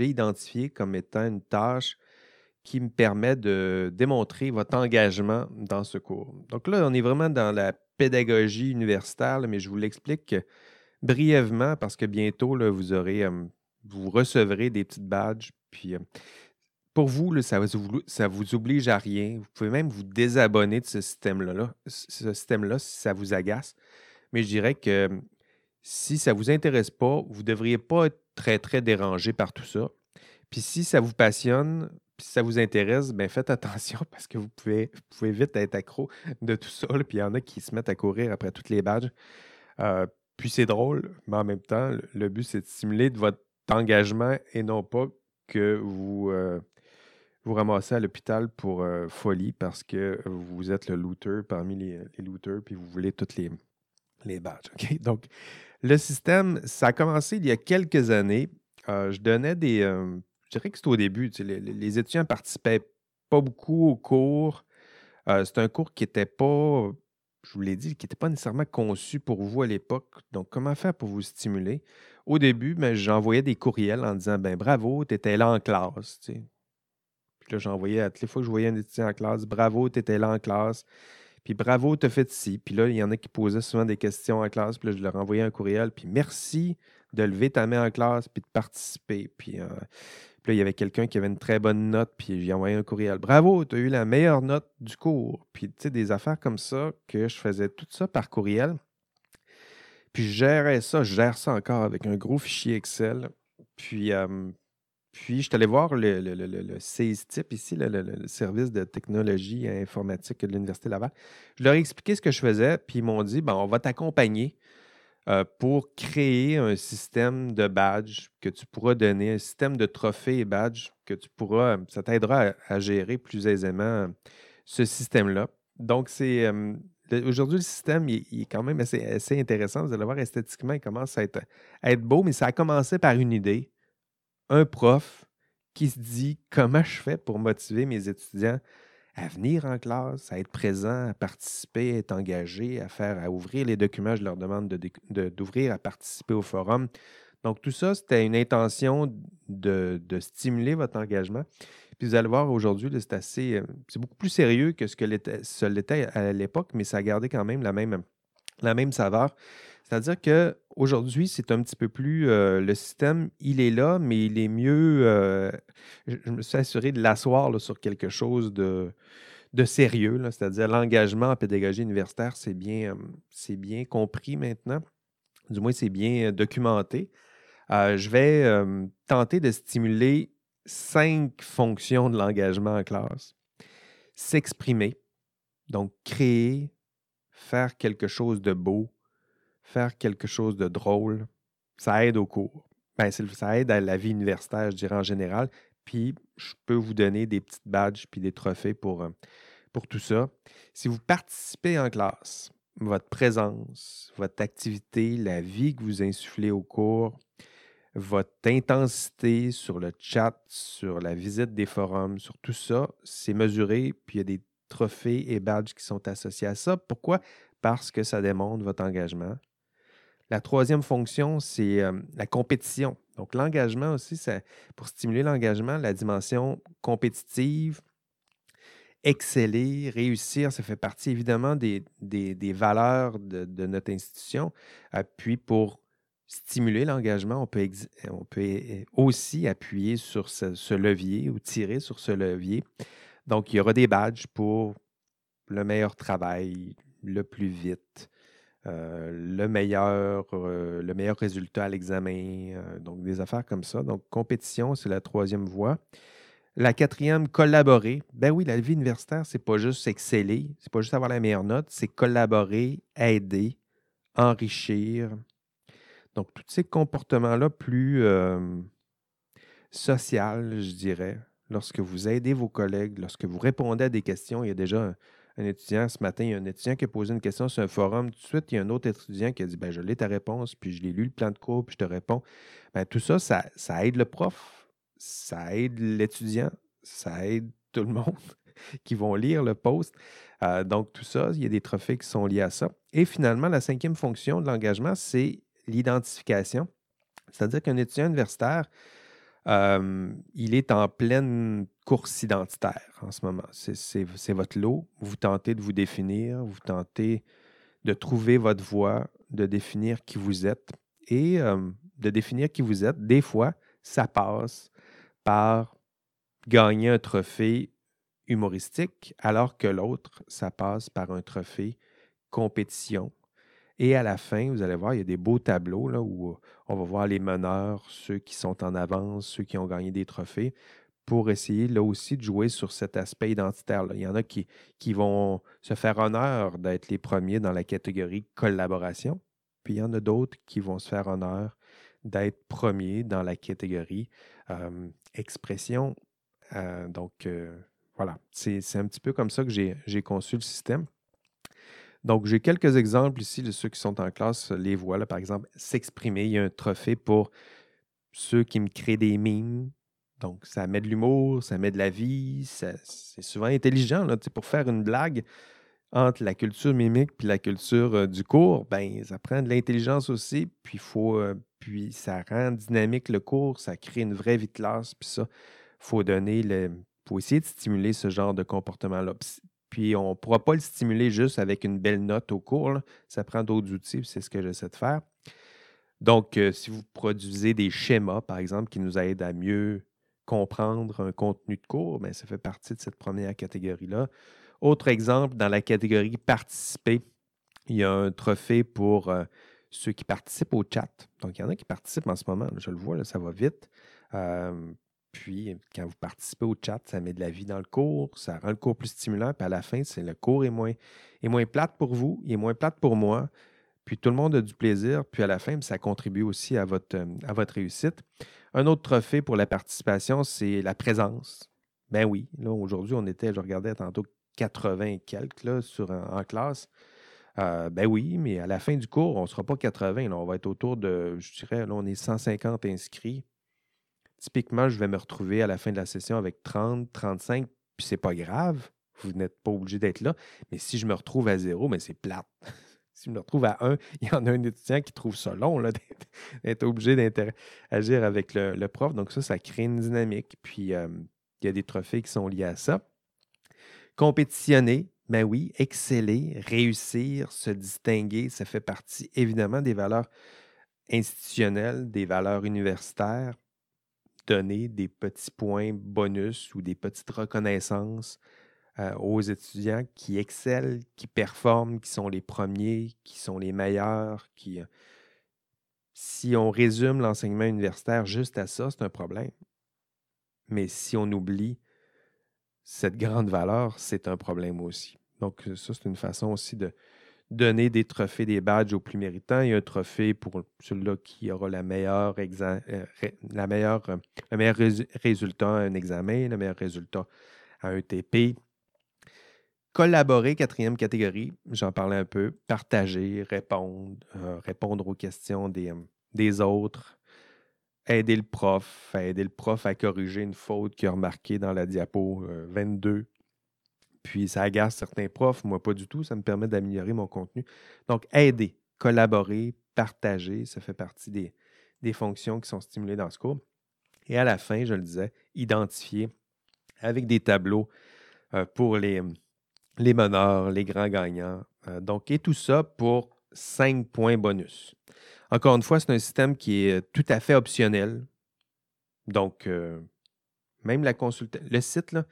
identifiée comme étant une tâche qui me permet de démontrer votre engagement dans ce cours. Donc là, on est vraiment dans la pédagogie universitaire, mais je vous l'explique brièvement parce que bientôt, là, vous aurez, vous recevrez des petites badges. Puis pour vous, ça ne vous, oblige à rien. Vous pouvez même vous désabonner de ce système-là, ce système-là si ça vous agace. Mais je dirais que si ça ne vous intéresse pas, vous ne devriez pas être très, très dérangé par tout ça. Puis si ça vous passionne, puis si ça vous intéresse, ben faites attention parce que vous pouvez, pouvez vite être accro de tout ça. puis il y en a qui se mettent à courir après toutes les badges. Euh, puis c'est drôle, mais en même temps, le but, c'est de stimuler votre engagement et non pas que vous euh, vous ramassez à l'hôpital pour euh, folie parce que vous êtes le looter parmi les, les looters puis vous voulez toutes les, les badges. Donc, le système, ça a commencé il y a quelques années. je donnais des, je dirais que c'était au début. les, étudiants ne participaient pas beaucoup au cours. Euh, c'est un cours qui n'était pas, je vous l'ai dit, qui n'était pas nécessairement conçu pour vous à l'époque. Donc, comment faire pour vous stimuler? Au début, ben, j'envoyais des courriels en disant ben bravo, tu étais là en classe. Là, j'envoyais à toutes les fois que je voyais un étudiant en classe, bravo, tu étais là en classe. Puis bravo, tu as fait ci. Puis là, il y en a qui posaient souvent des questions en classe. Puis là, je leur envoyais un courriel. Puis merci de lever ta main en classe puis de participer. Puis, euh, puis là, il y avait quelqu'un qui avait une très bonne note, puis j'ai envoyé un courriel. Bravo, tu as eu la meilleure note du cours. Puis, tu sais, des affaires comme ça, que je faisais tout ça par courriel. Puis, je gérais ça, je gère ça encore avec un gros fichier Excel. Puis, puis je suis allé voir le, le, CISTIP ici, le, service de technologie informatique de l'Université Laval. Je leur ai expliqué ce que je faisais, puis ils m'ont dit, bon, on va t'accompagner euh, pour créer un système de badges que tu pourras donner, un système de trophées et badges que tu pourras, ça t'aidera à, gérer plus aisément ce système-là. Donc, c'est euh, aujourd'hui, le système est quand même assez, intéressant. Vous allez voir esthétiquement, il commence à être beau, mais ça a commencé par une idée. Un prof qui se dit comment je fais pour motiver mes étudiants à venir en classe, à être présent, à participer, à être engagé, à faire, à ouvrir les documents, je leur demande d'ouvrir, à participer au forum. Donc, tout ça, c'était une intention de, stimuler votre engagement. Puis vous allez voir aujourd'hui, c'est assez, euh, c'est beaucoup plus sérieux que ce que ce l'était à l'époque, mais ça a gardé quand même la même, la même saveur. C'est-à-dire qu'aujourd'hui, c'est un petit peu plus. Euh, le système, il est là, mais il est mieux. Euh, je, me suis assuré de l'asseoir sur quelque chose de, de sérieux, c'est-à-dire l'engagement en pédagogie universitaire, c'est bien, c'est bien compris maintenant. Du moins, c'est bien documenté. Euh, je vais tenter de stimuler cinq fonctions de l'engagement en classe. S'exprimer, donc créer, faire quelque chose de beau, faire quelque chose de drôle, ça aide au cours. Ben, ça aide à la vie universitaire, je dirais en général. Puis, je peux vous donner des petites badges puis des trophées pour, euh, pour tout ça. Si vous participez en classe, votre présence, votre activité, la vie que vous insufflez au cours, votre intensité sur le chat, sur la visite des forums, sur tout ça, c'est mesuré, puis il y a des trophées et badges qui sont associés à ça. Pourquoi? Parce que ça démontre votre engagement, la troisième fonction, c'est euh, la compétition. Donc, l'engagement aussi, pour stimuler l'engagement, la dimension compétitive, exceller, réussir, ça fait partie évidemment des, valeurs de, notre institution. Euh, puis, pour stimuler l'engagement, on peut, on peut aussi appuyer sur ce, levier ou tirer sur ce levier. Donc, il y aura des badges pour le meilleur travail, le plus vite, euh, le, meilleur, euh, le meilleur résultat à l'examen, euh, donc des affaires comme ça. Donc, compétition, c'est la troisième voie. La quatrième, collaborer. Ben oui, la vie universitaire, c'est pas juste exceller, c'est pas juste avoir la meilleure note, c'est collaborer, aider, enrichir. Donc, tous ces comportements-là plus social, je dirais, lorsque vous aidez vos collègues, lorsque vous répondez à des questions, il y a déjà un étudiant ce matin, il y a un étudiant qui a posé une question sur un forum. Tout de suite, il y a un autre étudiant qui a dit ben, Je l'ai ta réponse, puis je l'ai lu le plan de cours, puis je te réponds. Ben, tout ça, ça, aide le prof, ça aide l'étudiant, ça aide tout le monde qui vont lire le post. Euh, donc, tout ça, il y a des trophées qui sont liés à ça. Et finalement, la cinquième fonction de l'engagement, c'est l'identification. C'est-à-dire qu'un étudiant universitaire, il est en pleine course identitaire en ce moment. C'est votre lot. Vous tentez de vous définir, vous tentez de trouver votre voie, de définir qui vous êtes. Et de définir qui vous êtes, des fois, ça passe par gagner un trophée humoristique, alors que l'autre, ça passe par un trophée compétition. Et à la fin, vous allez voir, il y a des beaux tableaux où on va voir les meneurs, ceux qui sont en avance, ceux qui ont gagné des trophées, pour essayer là aussi de jouer sur cet aspect identitaire. -là. Il y en a qui, qui vont se faire honneur d'être les premiers dans la catégorie collaboration, puis il y en a d'autres qui vont se faire honneur d'être premiers dans la catégorie expression. donc, voilà, c'est un petit peu comme ça que j'ai conçu le système. Donc, j'ai quelques exemples ici de ceux qui sont en classe, les voilà, par exemple, s'exprimer. Il y a un trophée pour ceux qui me créent des mimes. Donc, ça met de l'humour, ça met de la vie, c'est souvent intelligent. Là, pour faire une blague entre la culture mimique et la culture euh, du cours, ben, ça prend de l'intelligence aussi, puis, faut, euh, puis ça rend dynamique le cours, ça crée une vraie vie de classe, puis ça, il faut donner le. faut essayer de stimuler ce genre de comportement-là. Puis on ne pourra pas le stimuler juste avec une belle note au cours. Ça prend d'autres outils, c'est ce que j'essaie de faire. Donc, euh, si vous produisez des schémas, par exemple, qui nous aident à mieux comprendre un contenu de cours, bien, ça fait partie de cette première catégorie-là. Autre exemple, dans la catégorie participer, il y a un trophée pour euh, ceux qui participent au chat. Donc, il y en a qui participent en ce moment. je le vois, ça va vite. Euh, puis, quand vous participez au chat, ça met de la vie dans le cours, ça rend le cours plus stimulant. Puis à la fin, c'est le cours est moins, est moins plate pour vous, il est moins plate pour moi. Puis tout le monde a du plaisir. Puis à la fin, ça contribue aussi à votre, euh, à votre réussite. Un autre trophée pour la participation, c'est la présence. Ben oui, là, aujourd'hui, on était, je regardais tantôt 80 et quelques là, sur, en, classe. Euh, ben oui, mais à la fin du cours, on ne sera pas 80. Là, on va être autour de, je dirais, là, on est 150 inscrits typiquement, je vais me retrouver à la fin de la session avec 30, 35, puis c'est pas grave. Vous n'êtes pas obligé d'être là. Mais si je me retrouve à zéro, mais c'est plate. si je me retrouve à un, il y en a un étudiant qui trouve ça long d'être obligé d'interagir avec le, prof. Donc, ça, ça crée une dynamique. Puis, euh, il y a des trophées qui sont liés à ça. Compétitionner, ben oui, exceller, réussir, se distinguer, ça fait partie évidemment des valeurs institutionnelles, des valeurs universitaires donner des petits points bonus ou des petites reconnaissances euh, aux étudiants qui excellent, qui performent, qui sont les premiers, qui sont les meilleurs, qui... Euh, si on résume l'enseignement universitaire juste à ça, c'est un problème. Mais si on oublie cette grande valeur, c'est un problème aussi. Donc, ça, c'est une façon aussi de, donner des trophées, des badges aux plus méritants. Il y a un trophée pour celui-là qui aura la meilleure euh, la meilleure, euh, le meilleur résultat à un examen, le meilleur résultat à un TP. Collaborer, quatrième catégorie, j'en parlais un peu. Partager, répondre, euh, répondre aux questions des, des autres, aider le prof, aider le prof à corriger une faute qu'il a remarquée dans la diapo 22 puis ça agace certains profs, moi pas du tout. Ça me permet d'améliorer mon contenu. Donc, aider, collaborer, partager, ça fait partie des, fonctions qui sont stimulées dans ce cours. Et à la fin, je le disais, identifier avec des tableaux euh, pour les, les meneurs, les grands gagnants. Euh, donc, et tout ça pour 5 points bonus. Encore une fois, c'est un système qui est tout à fait optionnel. Donc, euh, même la le site, là,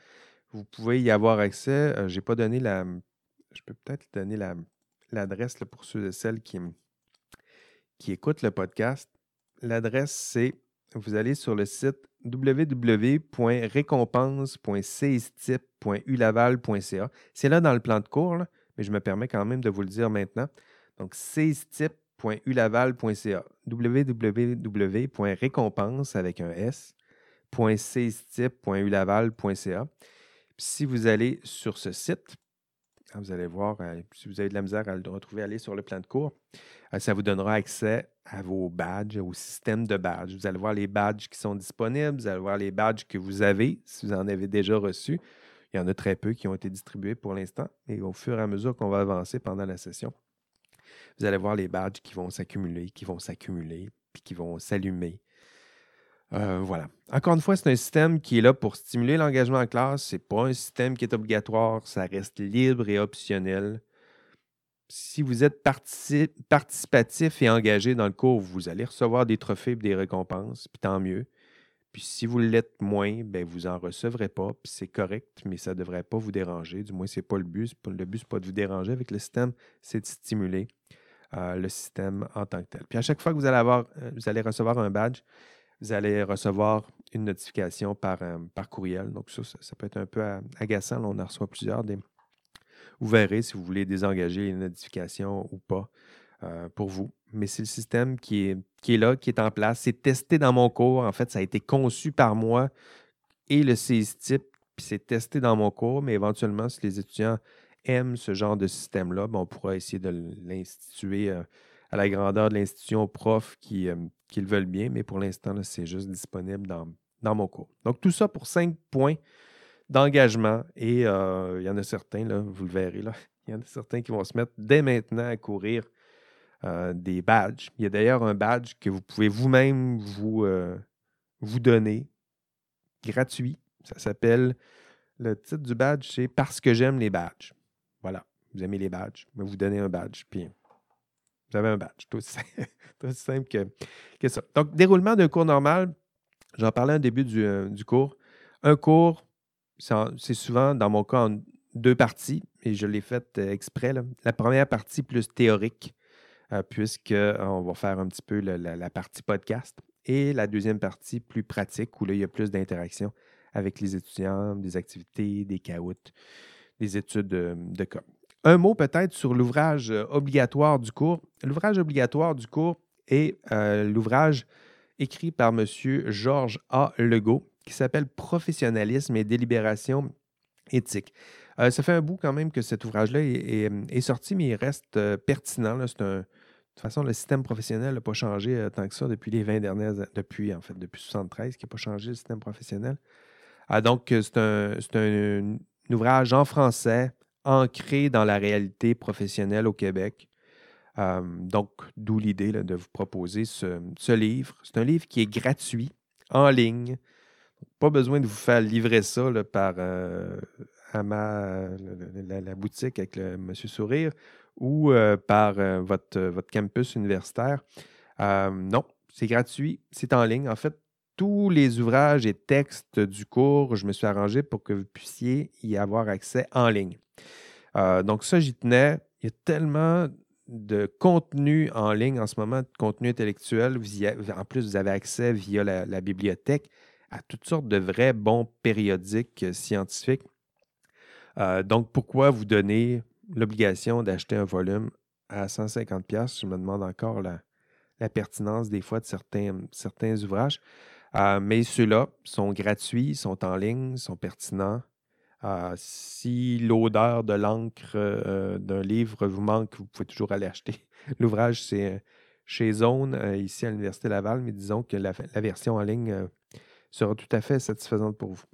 vous pouvez y avoir accès. Euh, je n'ai pas donné la. Je peux peut-être donner l'adresse pour ceux et celles qui, qui écoutent le podcast. L'adresse, c'est vous allez sur le site www.récompense.cstip.ulaval.ca. C'est là dans le plan de cours, mais je me permets quand même de vous le dire maintenant. Donc, cstip.ulaval.ca. www.récompense avec un S. Si vous allez sur ce site, ah, vous allez voir, euh, si vous avez de la misère à le retrouver, allez sur le plan de cours. Euh, ça vous donnera accès à vos badges, au système de badges. Vous allez voir les badges qui sont disponibles, vous allez voir les badges que vous avez, si vous en avez déjà reçus. Il y en a très peu qui ont été distribués pour l'instant, et au fur et à mesure qu'on va avancer pendant la session, vous allez voir les badges qui vont s'accumuler, qui vont s'accumuler, puis qui vont s'allumer. Euh, voilà. Encore une fois, c'est un système qui est là pour stimuler l'engagement en classe. Ce n'est pas un système qui est obligatoire. Ça reste libre et optionnel. Si vous êtes participatif et engagé dans le cours, vous allez recevoir des trophées et des récompenses, puis tant mieux. Puis si vous l'êtes moins, ben vous n'en recevrez pas, puis c'est correct, mais ça ne devrait pas vous déranger. Du moins, ce n'est pas le but. Le but, ce n'est pas de vous déranger avec le système, c'est de stimuler euh, le système en tant que tel. Puis à chaque fois que vous allez, avoir, euh, vous allez recevoir un badge, vous allez recevoir une notification par, euh, par courriel. Donc, ça, ça, peut être un peu agaçant. on en reçoit plusieurs. Vous verrez si vous voulez désengager les notifications ou pas euh, pour vous. Mais c'est le système qui est, là, qui est en place. C'est testé dans mon cours. En fait, ça a été conçu par moi et le CISTIP, puis c'est testé dans mon cours. Mais éventuellement, si les étudiants aiment ce genre de système-là, ben, on pourra essayer de l'instituer. Euh, à la grandeur de l'institution aux profs qui, euh, le veulent bien, mais pour l'instant, c'est juste disponible dans, dans, mon cours. Donc, tout ça pour cinq points d'engagement. Et euh, il y en a certains, là, vous le verrez, là, il y en a certains qui vont se mettre dès maintenant à courir euh, des badges. Il y a d'ailleurs un badge que vous pouvez vous-même vous, vous donner gratuit. Ça s'appelle, le titre du badge, c'est Parce que j'aime les badges. Voilà, vous aimez les badges, vous donnez un badge, puis vous avez un badge. Tout aussi, simple que, ça. Donc, déroulement d'un cours normal, j'en parlais au début euh, du, cours. Un cours, c'est souvent, dans mon cas, en deux parties, et je l'ai fait euh, exprès. La première partie plus théorique, euh, puisqu'on va faire un petit peu la, partie podcast, et la deuxième partie plus pratique, où là, il y a plus d'interaction avec les étudiants, des activités, des caouts, des études de, de. Un mot peut-être sur l'ouvrage euh, obligatoire du cours. L'ouvrage obligatoire du cours est euh, l'ouvrage écrit par M. Georges A. Legault qui s'appelle Professionnalisme et délibération éthique. Euh, ça fait un bout quand même que cet ouvrage-là est, sorti, mais il reste pertinent. de toute façon, le système professionnel n'a pas changé tant que ça depuis les 20 dernières années, depuis en fait, depuis 73, qui n'a pas changé le système professionnel. Ah, donc, c'est un, un, ouvrage en français ancré dans la réalité professionnelle au Québec. Euh, donc, d'où l'idée de vous proposer ce, livre. C'est un livre qui est gratuit, en ligne. Pas besoin de vous faire livrer ça par euh, la, boutique avec le Monsieur Sourire ou euh, par votre, votre campus universitaire. non, c'est gratuit, c'est en ligne. En fait, tous les ouvrages et textes du cours, je me suis arrangé pour que vous puissiez y avoir accès en ligne. Euh, donc ça, j'y tenais. Il y a tellement de contenu en ligne en ce moment, de contenu intellectuel. en plus, vous avez accès via la, bibliothèque à toutes sortes de vrais bons périodiques euh, scientifiques. Euh, donc, pourquoi vous donner l'obligation d'acheter un volume à 150$? Je me demande encore la, pertinence des fois de certains, certains ouvrages. mais ceux-là sont gratuits, sont en ligne, sont pertinents. Ah, si l'odeur de l'encre euh, d'un livre vous manque, vous pouvez toujours aller acheter. L'ouvrage, c'est euh, chez Zone, euh, ici à l'Université Laval, mais disons que la, version en ligne sera tout à fait satisfaisante pour vous.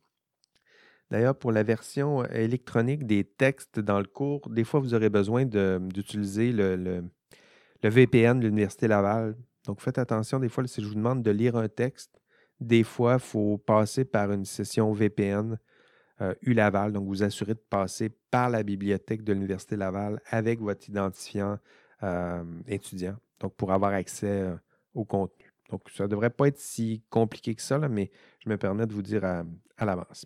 D'ailleurs, pour la version électronique des textes dans le cours, des fois, vous aurez besoin d'utiliser le, le, VPN de l'Université Laval. Donc, faites attention, des fois, si je vous demande de lire un texte, des fois, il faut passer par une session VPN euh, U Laval. Donc, vous assurez de passer par la bibliothèque de l'Université Laval avec votre identifiant euh, étudiant, donc pour avoir accès euh, au contenu. Donc, ça ne devrait pas être si compliqué que ça, mais je me permets de vous dire à, l'avance.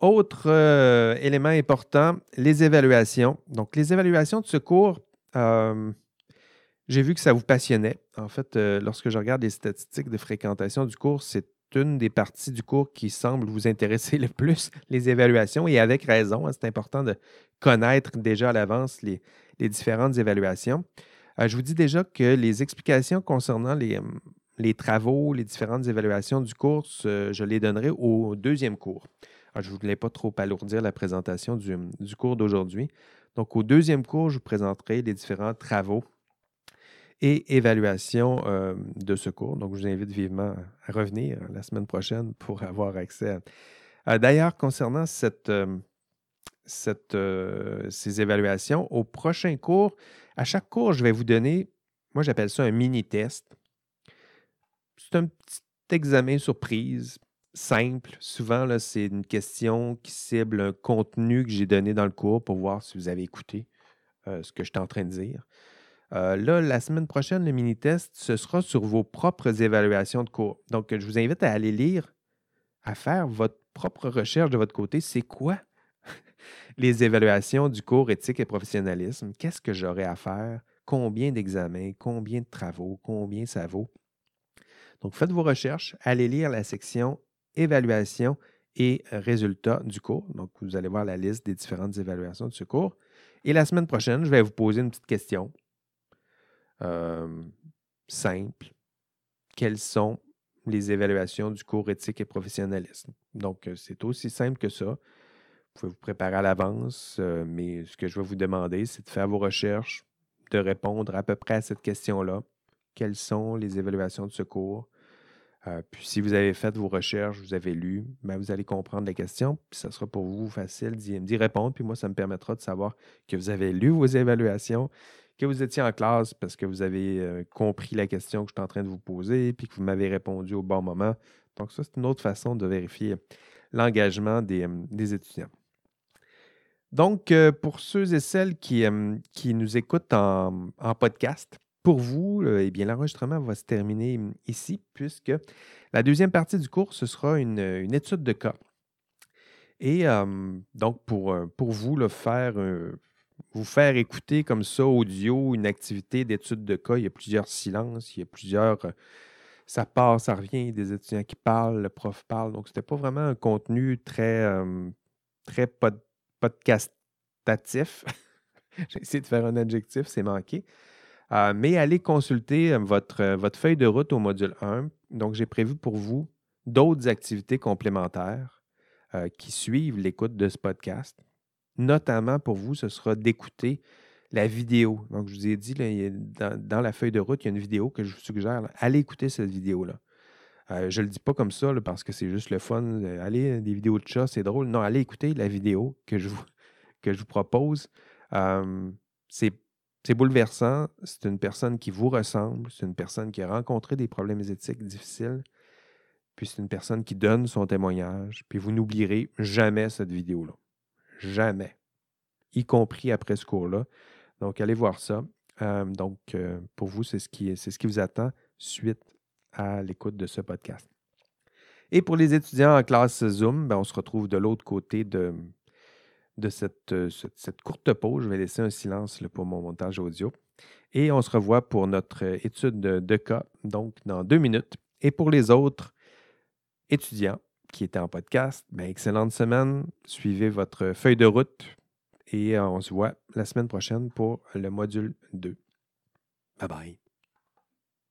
Autre élément important, les évaluations. Donc, les évaluations de ce cours, j'ai vu que ça vous passionnait. En fait, lorsque je regarde les statistiques de fréquentation du cours, c'est une des parties du cours qui semble vous intéresser le plus, les évaluations, et avec raison. Hein, c'est important de connaître déjà à l'avance les, différentes évaluations. Euh, je vous dis déjà que les explications concernant les, les travaux, les différentes évaluations du cours, je les donnerai au deuxième cours. je ne voulais pas trop alourdir la présentation du, du cours d'aujourd'hui. Donc, au deuxième cours, je vous présenterai les différents travaux et évaluation euh, de ce cours. Donc, je vous invite vivement à revenir la semaine prochaine pour avoir accès. D'ailleurs, concernant euh, euh, ces évaluations, au prochain cours, à chaque cours, je vais vous donner, moi j'appelle ça un mini-test. c'est un petit examen surprise, simple. Souvent, c'est une question qui cible un contenu que j'ai donné dans le cours pour voir si vous avez écouté euh, ce que je suis en train de dire. Euh, là, la semaine prochaine, le mini-test, ce sera sur vos propres évaluations de cours. Donc, je vous invite à aller lire, à faire votre propre recherche de votre côté. C'est quoi les évaluations du cours éthique et professionnalisme? Qu'est-ce que j'aurais à faire? Combien d'examens? Combien de travaux? Combien ça vaut? Donc, faites vos recherches, allez lire la section évaluation et résultats du cours. Donc, vous allez voir la liste des différentes évaluations de ce cours. Et la semaine prochaine, je vais vous poser une petite question euh, simple. Quelles sont les évaluations du cours éthique et professionnalisme? Donc, euh, c'est aussi simple que ça. Vous pouvez vous préparer à l'avance, euh, mais ce que je vais vous demander, c'est de faire vos recherches, de répondre à peu près à cette question-là. Quelles sont les évaluations de ce cours? Puis si vous avez fait vos recherches, vous avez lu, ben, vous allez comprendre les questions, puis ça sera pour vous facile d'y répondre. Puis moi, ça me permettra de savoir que vous avez lu vos évaluations, que vous étiez en classe parce que vous avez euh, compris la question que je suis en train de vous poser, puis que vous m'avez répondu au bon moment. Donc, ça, c'est une autre façon de vérifier l'engagement des, euh, étudiants. Donc, euh, pour ceux et celles qui, qui nous écoutent en, podcast, pour vous, eh bien, l'enregistrement va se terminer ici, puisque la deuxième partie du cours, ce sera une, étude de cas. Et donc, pour, pour vous, le faire vous faire écouter comme ça, audio, une activité d'étude de cas, il y a plusieurs silences, il y a plusieurs. Euh, ça part, ça revient, des étudiants qui parlent, le prof parle. Donc, ce n'était pas vraiment un contenu très, euh, très podcastatif. J'ai essayé de faire un adjectif, c'est manqué. Euh, mais allez consulter votre, votre feuille de route au module 1. Donc, j'ai prévu pour vous d'autres activités complémentaires qui suivent l'écoute de ce podcast notamment pour vous, ce sera d'écouter la vidéo. Donc, je vous ai dit, dans, la feuille de route, il y a une vidéo que je vous suggère. allez écouter cette vidéo-là. Euh, je ne le dis pas comme ça parce que c'est juste le fun. allez, des vidéos de chat, c'est drôle. Non, allez écouter la vidéo que je vous, que je vous propose. c'est bouleversant. C'est une personne qui vous ressemble. C'est une personne qui a rencontré des problèmes éthiques difficiles. Puis c'est une personne qui donne son témoignage. Puis vous n'oublierez jamais cette vidéo-là. Jamais. Y compris après ce cours-là. Donc, allez voir ça. Euh, donc, euh, pour vous, c'est ce, qui, ce qui vous attend suite à l'écoute de ce podcast. Et pour les étudiants en classe Zoom, ben, on se retrouve de l'autre côté de, de cette, euh, cette, courte pause. Je vais laisser un silence pour mon montage audio. Et on se revoit pour notre étude de, cas, donc dans deux minutes. Et pour les autres étudiants, qui était en podcast, ben, excellente semaine. Suivez votre feuille de route et on se voit la semaine prochaine pour le module 2. Bye bye.